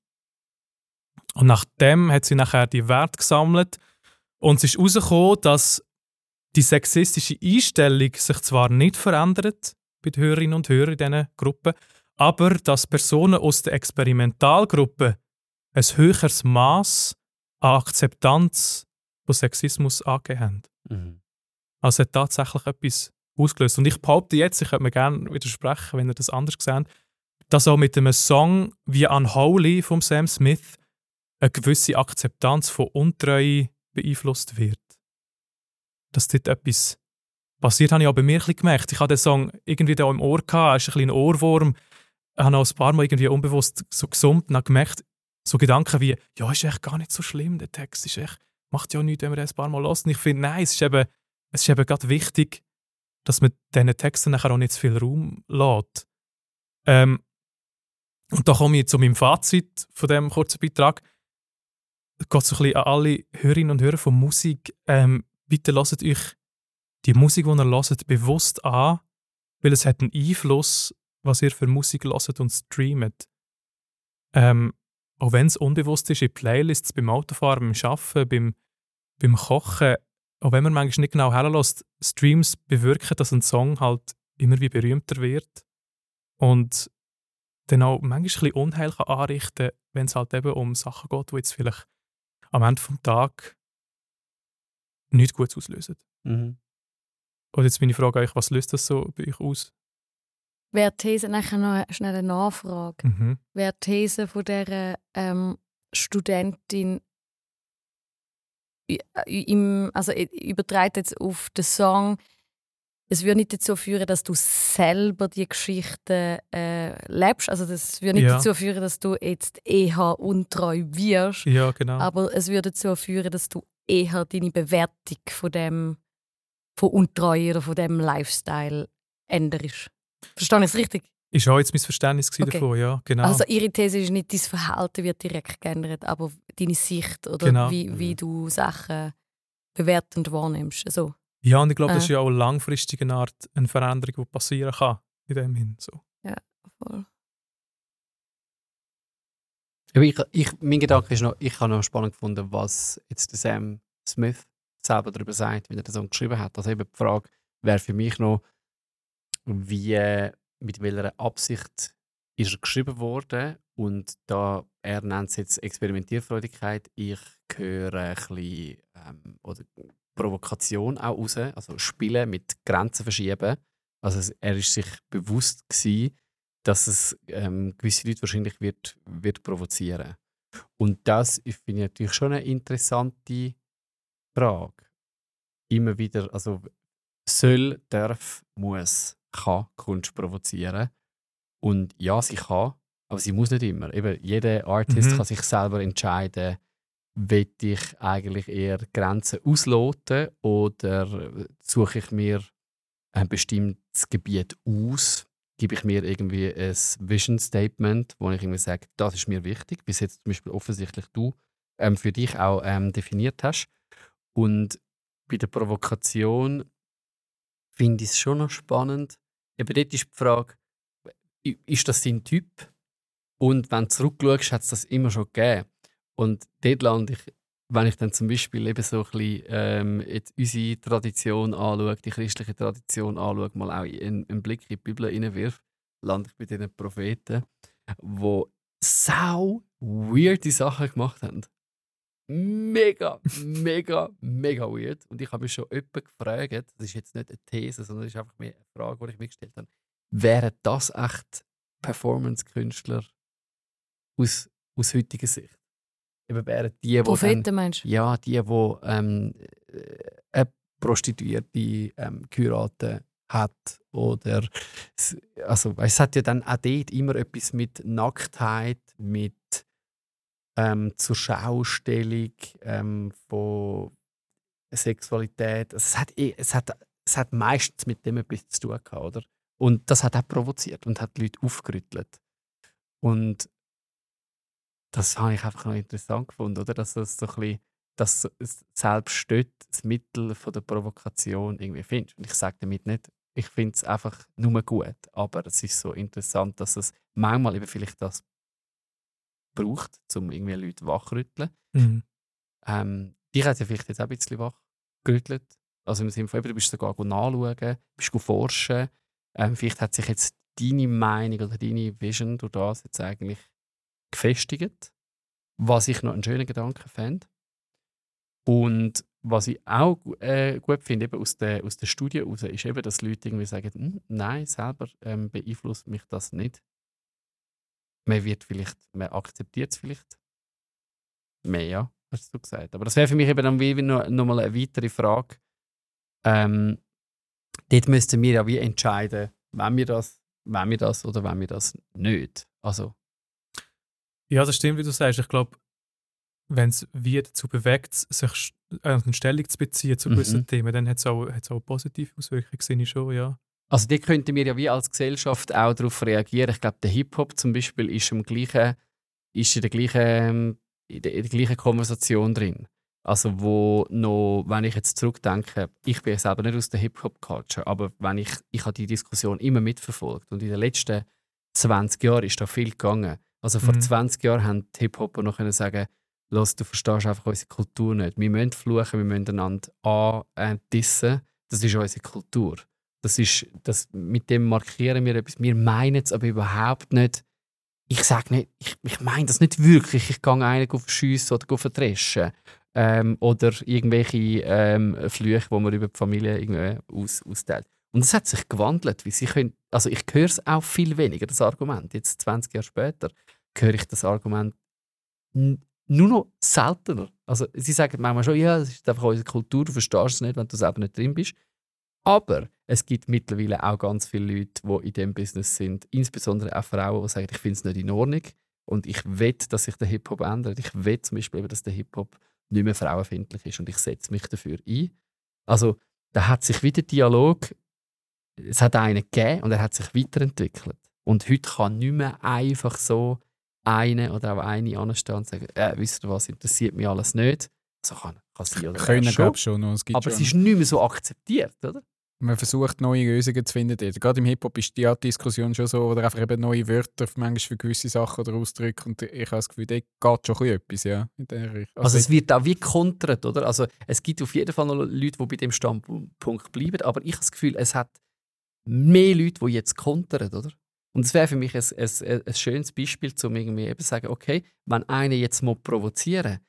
Und nachdem hat sie nachher die Werte gesammelt und es ist herausgekommen, dass die sexistische Einstellung sich zwar nicht verändert bei den Hörerinnen und Hörern in diesen Gruppen, aber dass Personen aus der Experimentalgruppe ein höheres Maß an Akzeptanz von Sexismus angegeben haben. Mhm. Also hat tatsächlich etwas ausgelöst. Und ich behaupte jetzt, ich könnte mir gerne widersprechen, wenn ihr das anders seht, dass auch mit einem Song wie Unholy von Sam Smith eine gewisse Akzeptanz von Untreue beeinflusst wird. Dass dort etwas passiert, habe ich auch bei mir ein gemerkt. Ich hatte den Song irgendwie da im Ohr, gehabt, es ist ein bisschen Ohrwurm. Ich habe auch ein paar Mal irgendwie unbewusst so gesummt und habe gemerkt, so Gedanken wie, ja, ist echt gar nicht so schlimm, der Text ist echt, macht ja nichts, wenn man den ein paar Mal hört. Und ich finde, nein, es ist eben, es ist eben gerade wichtig, dass man diesen Texten nachher auch nicht zu viel Raum lässt. Ähm, und da komme ich zu meinem Fazit von diesem kurzen Beitrag. Es geht so ein bisschen an alle Hörerinnen und Hörer von Musik. Ähm, bitte lasst euch die Musik, die ihr hört, bewusst an, weil es hat einen Einfluss, was ihr für Musik hört und streamt. Ähm, auch wenn es unbewusst ist, in Playlists, beim Autofahren, beim Arbeiten, beim, beim Kochen, auch wenn man manchmal nicht genau herlässt, Streams bewirken, dass ein Song halt immer wie berühmter wird und dann auch manchmal ein bisschen Unheil kann anrichten wenn es halt eben um Sachen geht, die jetzt vielleicht am Ende des Tages nichts Gutes auslösen. Mhm. Und jetzt meine Frage an euch, was löst das so bei euch aus? Wäre die These nachher noch schnell eine Nachfrage? Mhm. Wäre die These von dieser ähm, Studentin im, also i- übertreibt jetzt auf den Song, es würde nicht dazu führen, dass du selber die Geschichte äh, lebst. Also das würde nicht Ja. dazu führen, dass du jetzt eher untreu wirst. Ja, genau. Aber es würde dazu führen, dass du eher deine Bewertung von dem von Untreue oder von dem Lifestyle änderst. Verstehe ich es richtig? Ist auch jetzt mein Verständnis Okay. davon, ja, genau. Also ihre These ist nicht, dein Verhalten wird direkt geändert, aber deine Sicht oder Genau. wie, wie du Sachen bewertend wahrnimmst. Also, ja, und ich glaube, das äh. ist ja auch langfristig eine Art eine Veränderung, die passieren kann. In dem Hin. So. voll. Aber ich, ich, mein Gedanke ist noch, ich habe noch spannend gefunden, was jetzt der Sam Smith selber darüber sagt, wie er Song geschrieben hat. Also eben die Frage wäre für mich noch, wie, äh, mit welcher Absicht ist er geschrieben worden und da, er nennt es jetzt Experimentierfreudigkeit, ich höre ein bisschen, ähm, oder Provokation auch raus, also Spielen mit Grenzen verschieben. Also er ist sich bewusst gewesen, dass es ähm, gewisse Leute wahrscheinlich wird, wird provozieren. Und das finde ich natürlich schon eine interessante Frage. Immer wieder, also soll, darf, muss, kann Kunst provozieren. Und ja, sie kann, aber sie muss nicht immer. Eben, jeder Artist Mhm. kann sich selber entscheiden, will ich eigentlich eher Grenzen ausloten oder suche ich mir ein bestimmtes Gebiet aus gebe ich mir irgendwie ein Vision Statement, wo ich irgendwie sage, das ist mir wichtig, wie es jetzt zum Beispiel offensichtlich du ähm, für dich auch ähm, definiert hast. Und bei der Provokation finde ich es schon noch spannend. Eben dort ist die Frage, ist das sein Typ? Und wenn du zurückschaust, hat es das immer schon gegeben. Und dort lande ich, wenn ich dann zum Beispiel eben so ein bisschen ähm, jetzt unsere Tradition anschaue, die christliche Tradition anschaue, mal auch in- einen Blick in die Bibel hineinwirf, lande ich bei diesen Propheten, die sau weirde Sachen gemacht haben. Mega, mega, mega weird. Und ich habe mich schon öppe gefragt, das ist jetzt nicht eine These, sondern das ist einfach mehr eine Frage, die ich mir gestellt habe, wären das echt Performance-Künstler aus, aus heutiger Sicht? Eben wären die, die dann, Propheten meinst du? ja, die, die ähm, äh, eine Prostituierte ähm, geheiratet hat. Oder also, es hat ja dann auch dort immer etwas mit Nacktheit, mit ähm, zur Schaustellung ähm, von Sexualität. Also, es, hat, eh- es, hat, es hat meistens mit dem etwas zu tun gehabt, oder? Und das hat auch provoziert und hat die Leute aufgerüttelt. Und das habe ich einfach noch interessant gefunden, oder? Dass das so ein bisschen, dass selbst dort das Mittel von der Provokation irgendwie findest. Und ich sage damit nicht, ich finde es einfach nur gut, aber es ist so interessant, dass es manchmal eben vielleicht das braucht, um irgendwie Leute wachrütteln. Mhm. Ähm, dich hat ja vielleicht jetzt auch ein bisschen wachgerüttelt. Also im Sinne von, eben, du bist sogar nachschauen, bist forschen. Ähm, vielleicht hat sich jetzt deine Meinung oder deine Vision durch das jetzt eigentlich gefestigt. Was ich noch einen schönen Gedanken fände. Und was ich auch äh, gut finde, eben aus der, aus der Studie heraus, ist eben, dass Leute irgendwie sagen, «Hm, nein, selber ähm, beeinflusst mich das nicht. Man wird vielleicht, man akzeptiert es vielleicht mehr, ja, hast du gesagt. Aber das wäre für mich eben dann wie noch, noch mal eine weitere Frage. Ähm, dort müssten wir ja wie entscheiden, wenn wir das, wenn wir das oder wenn wir das nicht. Also, Ja, das stimmt, wie du sagst. Ich glaube, wenn es wie dazu bewegt, sich eine Stellung zu beziehen zu Mhm. gewissen Themen, dann hat es auch, hat's auch positive Auswirkungen, sehe ich schon, ja. also dort könnten wir ja wie als Gesellschaft auch darauf reagieren. Ich glaube, der Hip-Hop zum Beispiel ist, im gleichen, ist in, der gleichen, ähm, in, der, in der gleichen Konversation drin. Also wo noch, wenn ich jetzt zurückdenke, ich bin selber nicht aus der Hip-Hop-Culture, aber wenn ich, ich habe die Diskussion immer mitverfolgt und in den letzten 20 Jahren ist da viel gegangen. Also vor Mhm. 20 Jahren haben die Hip-Hopper noch können sagen Los, du verstehst einfach unsere Kultur nicht. Wir müssen fluchen, wir müssen einander andissen. Das ist unsere Kultur. Das ist, das, mit dem markieren wir etwas. Wir meinen es aber überhaupt nicht. Ich sage nicht, ich, ich meine das nicht wirklich. Ich gehe einen auf schiessen oder verdreschen. Ähm, oder irgendwelche ähm, Flüche, die man über die Familie irgendwie aus, austeilt. Und das hat sich gewandelt. Wie sie können, also ich höre es auch viel weniger, das Argument. Jetzt 20 Jahre später höre ich das Argument nur noch seltener. Also sie sagen manchmal schon, ja, das ist einfach unsere Kultur, du verstehst es nicht, wenn du selber nicht drin bist. Aber es gibt mittlerweile auch ganz viele Leute, die in diesem Business sind, insbesondere auch Frauen, die sagen, ich finde es nicht in Ordnung und ich will, dass sich der Hip-Hop ändert. Ich will zum Beispiel, dass der Hip-Hop nicht mehr frauenfindlich ist und ich setze mich dafür ein. Also da hat sich wieder Dialog, es hat einen gegeben und er hat sich weiterentwickelt. Und heute kann nicht mehr einfach so eine oder auch eine anstehen und sagen, äh, wisst ihr was, interessiert mich alles nicht. So kann, kann sein oder Können, glaube schon noch. Es gibt Aber es schon. ist nicht mehr so akzeptiert, oder? Man versucht, neue Lösungen zu finden. Gerade im Hip-Hop ist die Art Diskussion schon so, oder einfach eben neue Wörter manchmal für gewisse Sachen oder Ausdrücke. Und ich habe das Gefühl, da geht schon etwas, ja. In der Richtung. Also es wird auch wie kontert, oder? Also es gibt auf jeden Fall noch Leute, die bei dem Standpunkt bleiben, aber ich habe das Gefühl, es hat mehr Leute, die jetzt kontern, oder? Und es wäre für mich ein, ein, ein schönes Beispiel, um irgendwie eben zu sagen, okay, wenn einer jetzt mal provozieren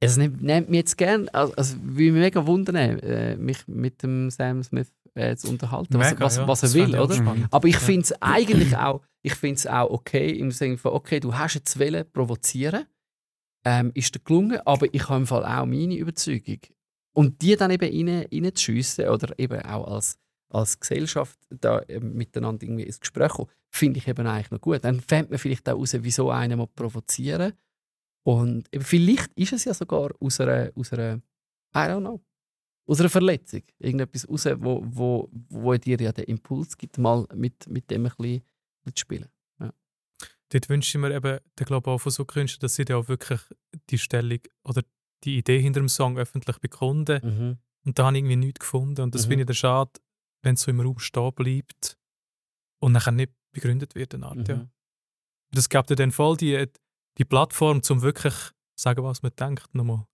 es nimmt, nimmt mich jetzt gerne, also, also würde mich mega wundern, äh, mich mit dem Sam Smith äh, zu unterhalten, was, Mega, was, ja. was er Das will, oder? spannend. Aber ich Ja. finde es eigentlich auch, ich find's auch okay, im Sinne von, okay, du hast jetzt wollen provozieren, ähm, ist dir gelungen, aber ich habe im Fall auch meine Überzeugung. Und die dann eben rein, reinzuschiessen oder eben auch als, als Gesellschaft da ähm, miteinander irgendwie ins Gespräch kommen, finde ich eben eigentlich noch gut. Dann fände man vielleicht auch raus, wieso einer mal provozieren. Und eben vielleicht ist es ja sogar aus einer, aus einer I don't know. aus einer Verletzung. Irgendetwas raus, wo, wo, wo dir ja den Impuls gibt, mal mit, mit dem ein bisschen mitspielen. Dort wünsche ich mir eben, der glaube auch von so Künstlern, dass sie dann auch wirklich die Stellung oder die Idee hinter dem Song öffentlich bekunden. Mhm. Und da habe ich irgendwie nichts gefunden. Und das Mhm. finde ich dann schade, wenn es so im Raum stehen bleibt und nachher nicht begründet wird. Eine Art, ja. Mhm. Das gibt dir dann voll die, die Plattform, um wirklich zu sagen, was man denkt. Nochmal.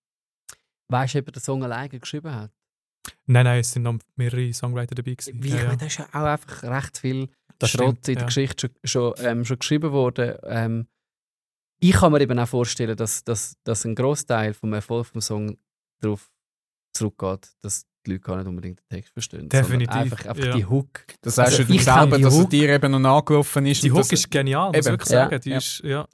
Weißt du, ob er den Song alleine geschrieben hat? Nein, nein, es sind noch mehrere Songwriter dabei. Gewesen. Wie, Ja, ich ja. meine, da ist ja auch einfach recht viel Das Schrott stimmt, in der ja. Geschichte schon, schon, ähm, schon geschrieben worden. Ähm, ich kann mir eben auch vorstellen, dass, dass, dass ein Großteil vom Erfolg des Songs darauf zurückgeht, dass die Leute gar nicht unbedingt den Text verstehen. Definitiv, einfach, einfach ja. die Hook. Das sagst Also, du ich selber, dass Hook- dir eben noch nachgelaufen ist. Die Hook ist genial, muss ich wirklich ja, sagen. Die ja. Ist, ja.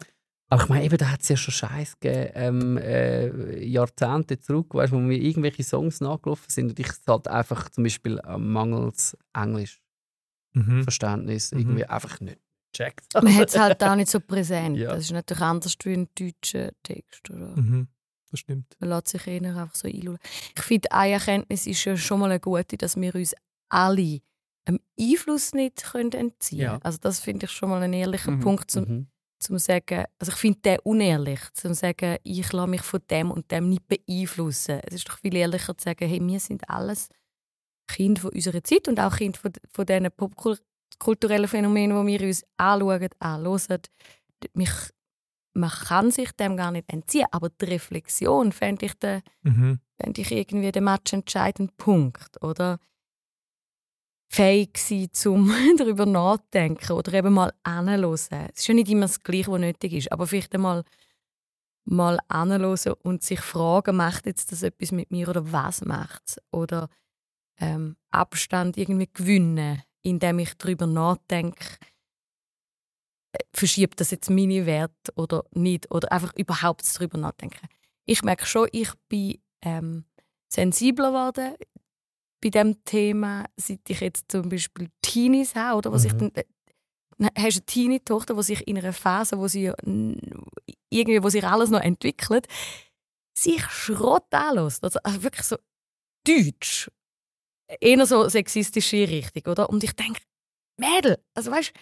Aber ich meine, eben, da hat es ja schon Scheiß gegeben, ähm, äh, Jahrzehnte zurück, weißt, wo mir irgendwelche Songs nachgelaufen sind und ich es halt einfach zum Beispiel am mangels Englischverständnis Mhm. irgendwie einfach nicht checkt. Man hat es halt auch nicht so präsent. Ja. Das ist natürlich anders wie ein deutscher Text. Oder? Mhm. Das stimmt. Man lässt sich eher einfach so einlullen. Ich finde, eine Erkenntnis ist ja schon mal eine gute, dass wir uns alle einem Einfluss nicht können entziehen Ja. können. Also das finde ich schon mal ein ehrlicher Mhm. Punkt, zum, Mhm. zum sagen, also ich finde den unehrlich, zum sagen, ich lasse mich von dem und dem nicht beeinflussen. Es ist doch viel ehrlicher zu sagen, hey, wir sind alles Kinder von unserer Zeit und auch Kinder von, von diesen popkulturellen Phänomenen, die wir uns anschauen, anhören. Mich, man kann sich dem gar nicht entziehen, aber die Reflexion fände ich, den, Mhm. fände ich irgendwie den matchentscheidenden Punkt, oder? Fähig sein, zum darüber nachdenken oder eben mal anhören. Es ist ja nicht immer das Gleiche, was nötig ist, aber vielleicht einmal mal anhören und sich fragen, macht jetzt das etwas mit mir oder was macht es? Oder ähm, Abstand irgendwie gewinnen, indem ich darüber nachdenke, verschiebt das jetzt meine Werte oder nicht? Oder einfach überhaupt darüber nachdenken. Ich merke schon, ich bin ähm, sensibler geworden bei dem Thema, seit ich jetzt zum Beispiel Teenies habe, oder? Was ich Mhm. dann, äh, hast du eine Teenie-Tochter, die sich in einer Phase, wo sie irgendwie, wo sich alles noch entwickelt, sich Schrott anlässt. Also, also wirklich so deutsch. Eher so sexistische Richtung, oder? Und ich denke, Mädel, also weißt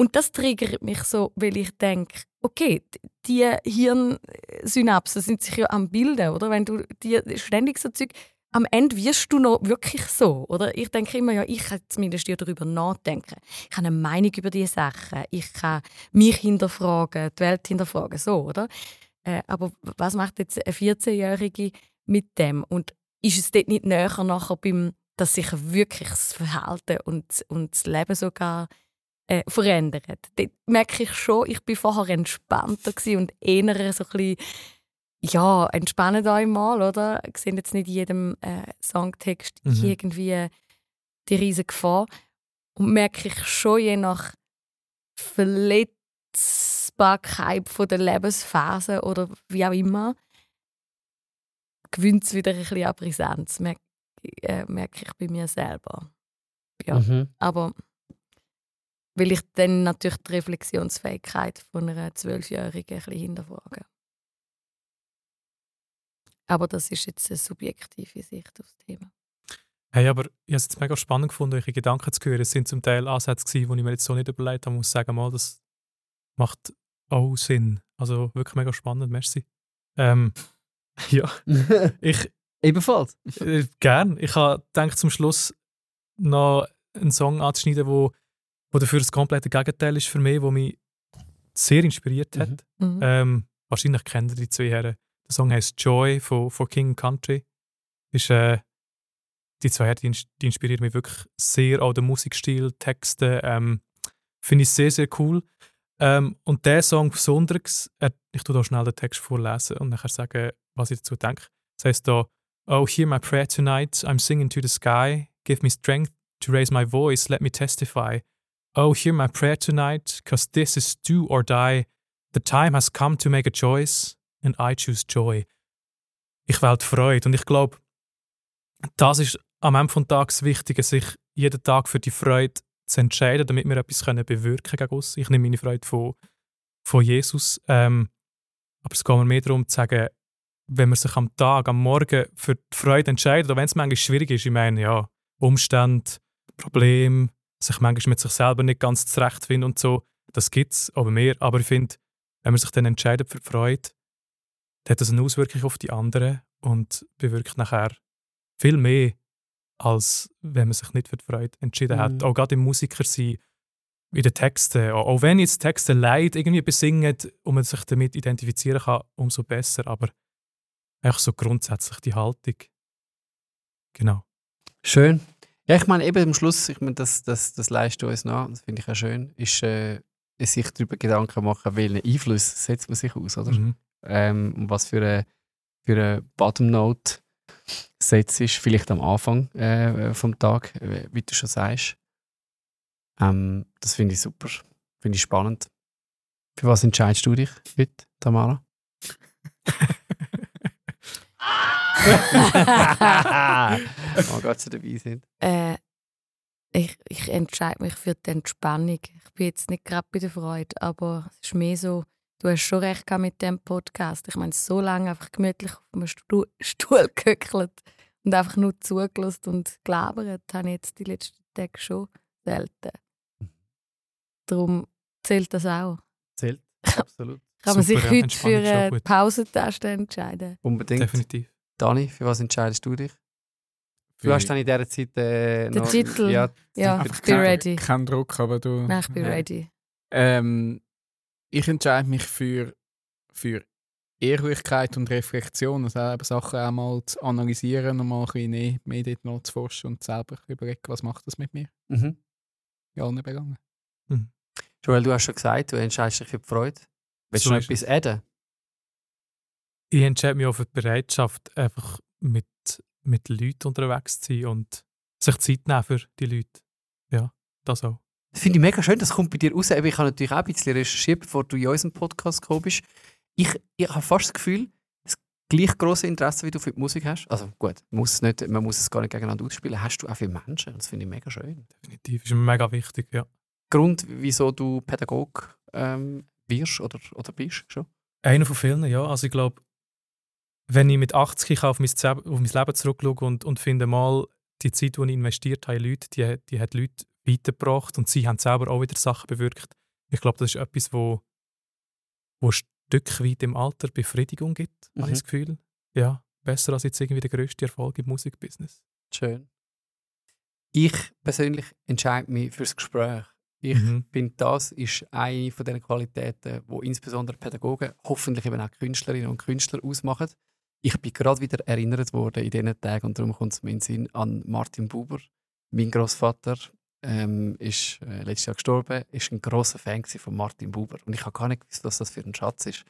und das triggert mich so, weil ich denke, okay, die Hirnsynapsen sind sich ja am Bilden, oder? Wenn du die ständig so Zeug, am Ende wirst du noch wirklich so, oder? Ich denke immer, ja, ich kann zumindest darüber nachdenken. Ich habe eine Meinung über diese Sachen. Ich kann mich hinterfragen, die Welt hinterfragen, so, oder? Äh, aber was macht jetzt eine 14-Jährige mit dem? Und ist es dort nicht näher nachher beim, dass sich wirklich das Verhalten und, und das Leben sogar äh, verändert? Dort merke ich schon, ich bin vorher entspannter und eher so ein bisschen ja, entspannt euch mal, oder? Ich sehe jetzt nicht in jedem äh, Songtext Mhm. irgendwie die riesige Gefahr. Und merke ich schon je nach Verletzbarkeit von der Lebensphase oder wie auch immer, gewinnt es wieder ein bisschen an Brisanz, merke, äh, merke ich bei mir selber. Ja. Mhm. Aber will ich dann natürlich die Reflexionsfähigkeit von einer Zwölfjährigen ein bisschen hinterfragen. Aber das ist jetzt eine subjektive Sicht aufs Thema. Hey, aber ich habe es jetzt mega spannend gefunden, eure Gedanken zu hören. Es sind zum Teil Ansätze, gewesen, die ich mir jetzt so nicht überlegt habe. Ich muss sagen, mal, das macht auch Sinn. Also wirklich mega spannend, merci. Ähm, ja, ich Ebenfalls. äh, gern. Ich habe gedacht, zum Schluss noch einen Song anzuschneiden, wo, wo dafür das komplette Gegenteil ist für mich, wo mich sehr inspiriert hat. Mhm. Ähm, wahrscheinlich kennt ihr die zwei Herren. Der Song heißt Joy von, von King Country. Ist, äh, die zwei Herren die, ins- die inspirieren mich wirklich sehr. Auch der Musikstil, Texte. Ähm, Finde ich sehr, sehr cool. Ähm, und der Song besonders, äh, ich tue da schnell den Text vorlesen und nachher sagen, was ich dazu denke. Es heißt da, Oh, hear my prayer tonight. I'm singing to the sky. Give me strength to raise my voice. Let me testify. Oh, hear my prayer tonight, cause this is do or die. The time has come to make a choice, and I choose joy. Ich wähle Freude. Und ich glaube, das ist am Ende des Tages wichtig, sich jeden Tag für die Freude zu entscheiden, damit wir etwas können bewirken gegen uns. Ich nehme meine Freude von, von Jesus. Ähm, aber es geht mir mehr darum zu sagen, wenn man sich am Tag, am Morgen für die Freude entscheidet, auch wenn es manchmal schwierig ist, ich meine, ja, Umstände, Probleme, sich manchmal mit sich selber nicht ganz zurechtfinden und so, das gibt es, aber mehr. Aber ich finde, wenn man sich dann entscheidet für die Freude, dann hat das eine Auswirkung auf die anderen und bewirkt nachher viel mehr, als wenn man sich nicht für die Freude entschieden hat. Mhm. Auch gerade im Musiker sein, in den Texten. Auch auch wenn jetzt Texte Leid irgendwie besingen und man sich damit identifizieren kann, umso besser. Aber einfach so grundsätzlich die Haltung. Genau. Schön. Ja, ich meine, eben am Schluss, ich meine, das, das, das leistet uns nach, das finde ich auch schön, ist äh, sich darüber Gedanken machen, welchen Einfluss setzt man sich aus, oder? Mhm. Ähm, und was für eine, für eine Bottom Note setzt ist, vielleicht am Anfang äh, vom Tag, äh, wie du schon sagst. Ähm, das finde ich super, finde ich spannend. Für was entscheidest du dich heute, Tamara? oh Gott, sie dabei sind. Äh, ich, ich entscheide mich für die Entspannung. Ich bin jetzt nicht gerade bei der Freude, aber es ist mehr so, du hast schon recht gehabt mit dem Podcast. Ich meine, so lange einfach gemütlich auf einem Stu Stuhl gehöckelt und einfach nur zugelassen und gelabert, habe ich jetzt die letzten Tage schon selten. Darum zählt das auch. Zählt, absolut. Kann man Super, sich heute für eine. Pausentaste entscheiden. Unbedingt. Definitiv. Dani, für was entscheidest du dich? Du Für- hast dann in dieser Zeit äh, Den noch... Titel. Ja, Ja, ich bin ready. Kein Druck, aber du. Nein, ich bin Ja. ready. Ähm, ich entscheide mich für, für Ehrlichkeit und Reflexion, also eben Sachen auch mal zu analysieren und mal ein bisschen mehr, mehr dort noch zu forschen und selber überlegen, was macht das mit mir mhm. in allen Belangen. Joel, du hast schon gesagt, du entscheidest dich für die Freude. Willst So du noch ist etwas adden? Ich entscheide mich auch für die Bereitschaft, einfach mit, mit Leuten unterwegs zu sein und sich Zeit nehmen für die Leute. Ja, das auch. Das finde ich mega schön, das kommt bei dir raus. Ich habe natürlich auch ein bisschen recherchiert, bevor du in unseren Podcast gekommen bist. Ich, ich habe fast das Gefühl, das gleich große Interesse, wie du für die Musik hast. Also gut, muss es nicht, man muss es gar nicht gegeneinander ausspielen. Hast du auch für Menschen. Das finde ich mega schön. Definitiv. Ist mir mega wichtig, ja. Grund, wieso du Pädagog ähm, wirst oder, oder bist schon? Einer von vielen, ja. Also ich glaube, wenn ich mit 80 auf mein, auf mein Leben zurückschaue und, und finde mal, die Zeit, die ich investiert habe in Leute, die, die hat Leute weitergebracht und sie haben selber auch wieder Sachen bewirkt. Ich glaube, das ist etwas, wo, wo ein Stück weit im Alter Befriedigung gibt, habe Mhm. ich das Gefühl. Ja, besser als jetzt irgendwie der grösste Erfolg im Musikbusiness. Schön. Ich persönlich entscheide mich fürs Gespräch. Ich Mhm. finde, das ist eine von den Qualitäten, wo insbesondere Pädagogen, hoffentlich eben auch Künstlerinnen und Künstler ausmachen. Ich bin gerade wieder erinnert worden in diesen Tagen und darum kommt es mir in den Sinn an Martin Buber. Mein Großvater ähm, ist äh, letztes Jahr gestorben, ist ein großer Fan von Martin Buber und ich habe gar nicht gewusst, was das für ein Schatz ist.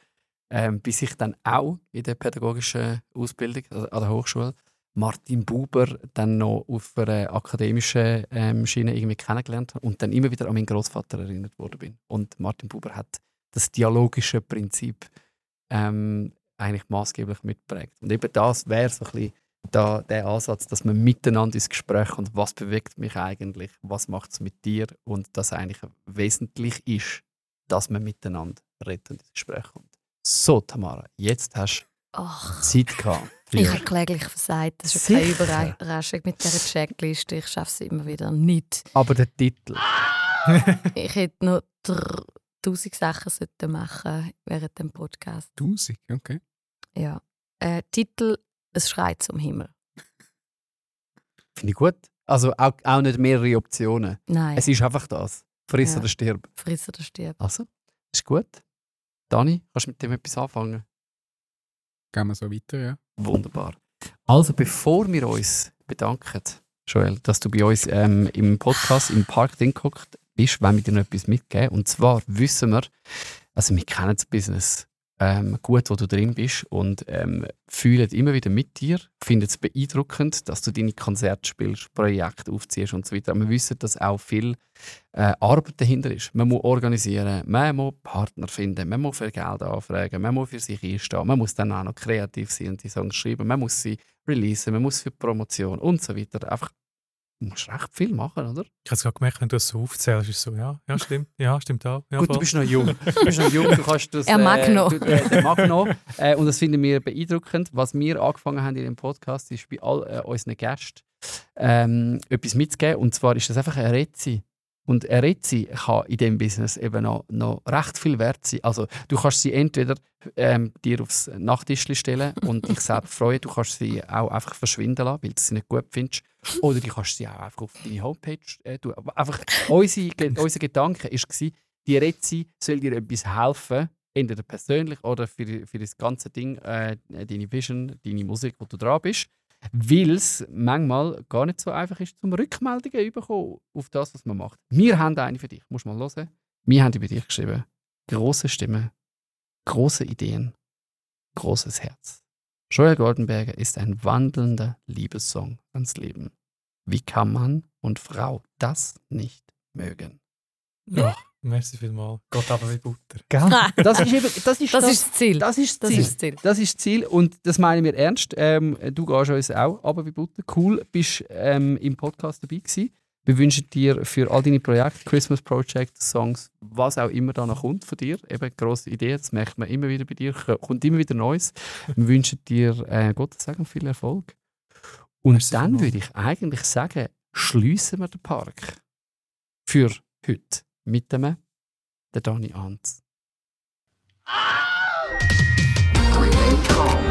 Ähm, bis ich dann auch in der pädagogischen Ausbildung also an der Hochschule Martin Buber dann noch auf einer akademischen ähm, Schiene irgendwie kennengelernt habe und dann immer wieder an meinen Großvater erinnert worden bin. Und Martin Buber hat das dialogische Prinzip ähm, eigentlich maßgeblich mitprägt. Und eben das wäre so ein bisschen da, der Ansatz, dass man miteinander ins Gespräch kommt, was bewegt mich eigentlich, was macht es mit dir und dass eigentlich wesentlich ist, dass man miteinander redet und ins Gespräch kommt. So, Tamara, jetzt hast Ach, du Zeit gehabt. ich habe kläglich versagt. Das ist keine? Überraschung mit dieser Checkliste. Ich schaffe sie immer wieder nicht. Aber der Titel. Ich hätte noch tausend Sachen machen während dem Podcast. 1000, okay. Ja. Äh, Titel Es schreit zum Himmel. Finde ich gut. Also auch, auch nicht mehrere Optionen. Nein, Es ist einfach das. Friss Ja. oder stirb. friss oder stirb. Also, ist gut. Dani, kannst du mit dem etwas anfangen? Gehen wir so weiter, ja. Wunderbar. Also, bevor wir uns bedanken, Joel, dass du bei uns ähm, im Podcast im Park drin bist, wollen wir dir noch etwas mitgeben. Und zwar wissen wir, also wir kennen das Business ähm, gut, wo du drin bist und ähm, fühlen immer wieder mit dir, finden es beeindruckend, dass du deine Konzerte spielst, Projekte aufziehst und so weiter. Wir wissen, dass auch viel äh, Arbeit dahinter ist. Man muss organisieren, man muss Partner finden, man muss viel Geld anfragen, man muss für sich einstehen, man muss dann auch noch kreativ sein und die Songs schreiben, man muss sie releasen, man muss für Promotion und so weiter. Einfach Du musst recht viel machen, oder? Ich habe es gerade gemerkt, wenn du es so aufzählst, ist es so, ja, ja, stimmt, ja, stimmt auch. Ja, Gut, voll. du bist noch jung. Du bist noch jung, du kannst das. Er mag äh, noch. Du, äh, der mag noch. Äh, und das finden wir beeindruckend. Was wir angefangen haben in dem Podcast, ist bei all äh, unseren Gästen ähm, etwas mitzugeben. Und zwar ist das einfach eine Rezi. Und eine Rezi kann in diesem Business eben noch, noch recht viel wert sein. Also, du kannst sie entweder ähm, dir aufs Nachttischli stellen und dich selber freuen. Du kannst sie auch einfach verschwinden lassen, weil du sie nicht gut findest. Oder du kannst sie auch einfach auf deine Homepage äh, tun. Aber einfach, unsere, unser Gedanke war, die Rezi soll dir etwas helfen, entweder persönlich oder für, für das ganze Ding, äh, deine Vision, deine Musik, wo du dran bist. Weil es manchmal gar nicht so einfach ist, zum Rückmeldungen zu bekommen auf das, was man macht. Wir haben eine für dich, musst mal hören. Wir haben über dich geschrieben. Große Stimme, große Ideen, großes Herz. Joel Goldenberger ist ein wandelnder Liebessong ans Leben. Wie kann Mann und Frau das nicht mögen? Ja, merci vielmals. Gott aber wie Butter. Das ist eben, das ist Das ist das Ziel. das ist das Das Ziel. ist das Ziel. Das ist das Ziel und das meinen wir ernst. Ähm, du gehst uns auch aber wie Butter. Cool, bist ähm, im Podcast dabei gewesen. Wir wünschen dir für all deine Projekte, Christmas Project, Songs, was auch immer da noch kommt von dir, eben grosse Ideen, das merkt man immer wieder bei dir, kommt immer wieder Neues. Wir wünschen dir äh, Gottes Segen, viel Erfolg. Und Merci dann würde ich eigentlich sagen, schließen wir den Park für heute mit dem der Anz. Remain calm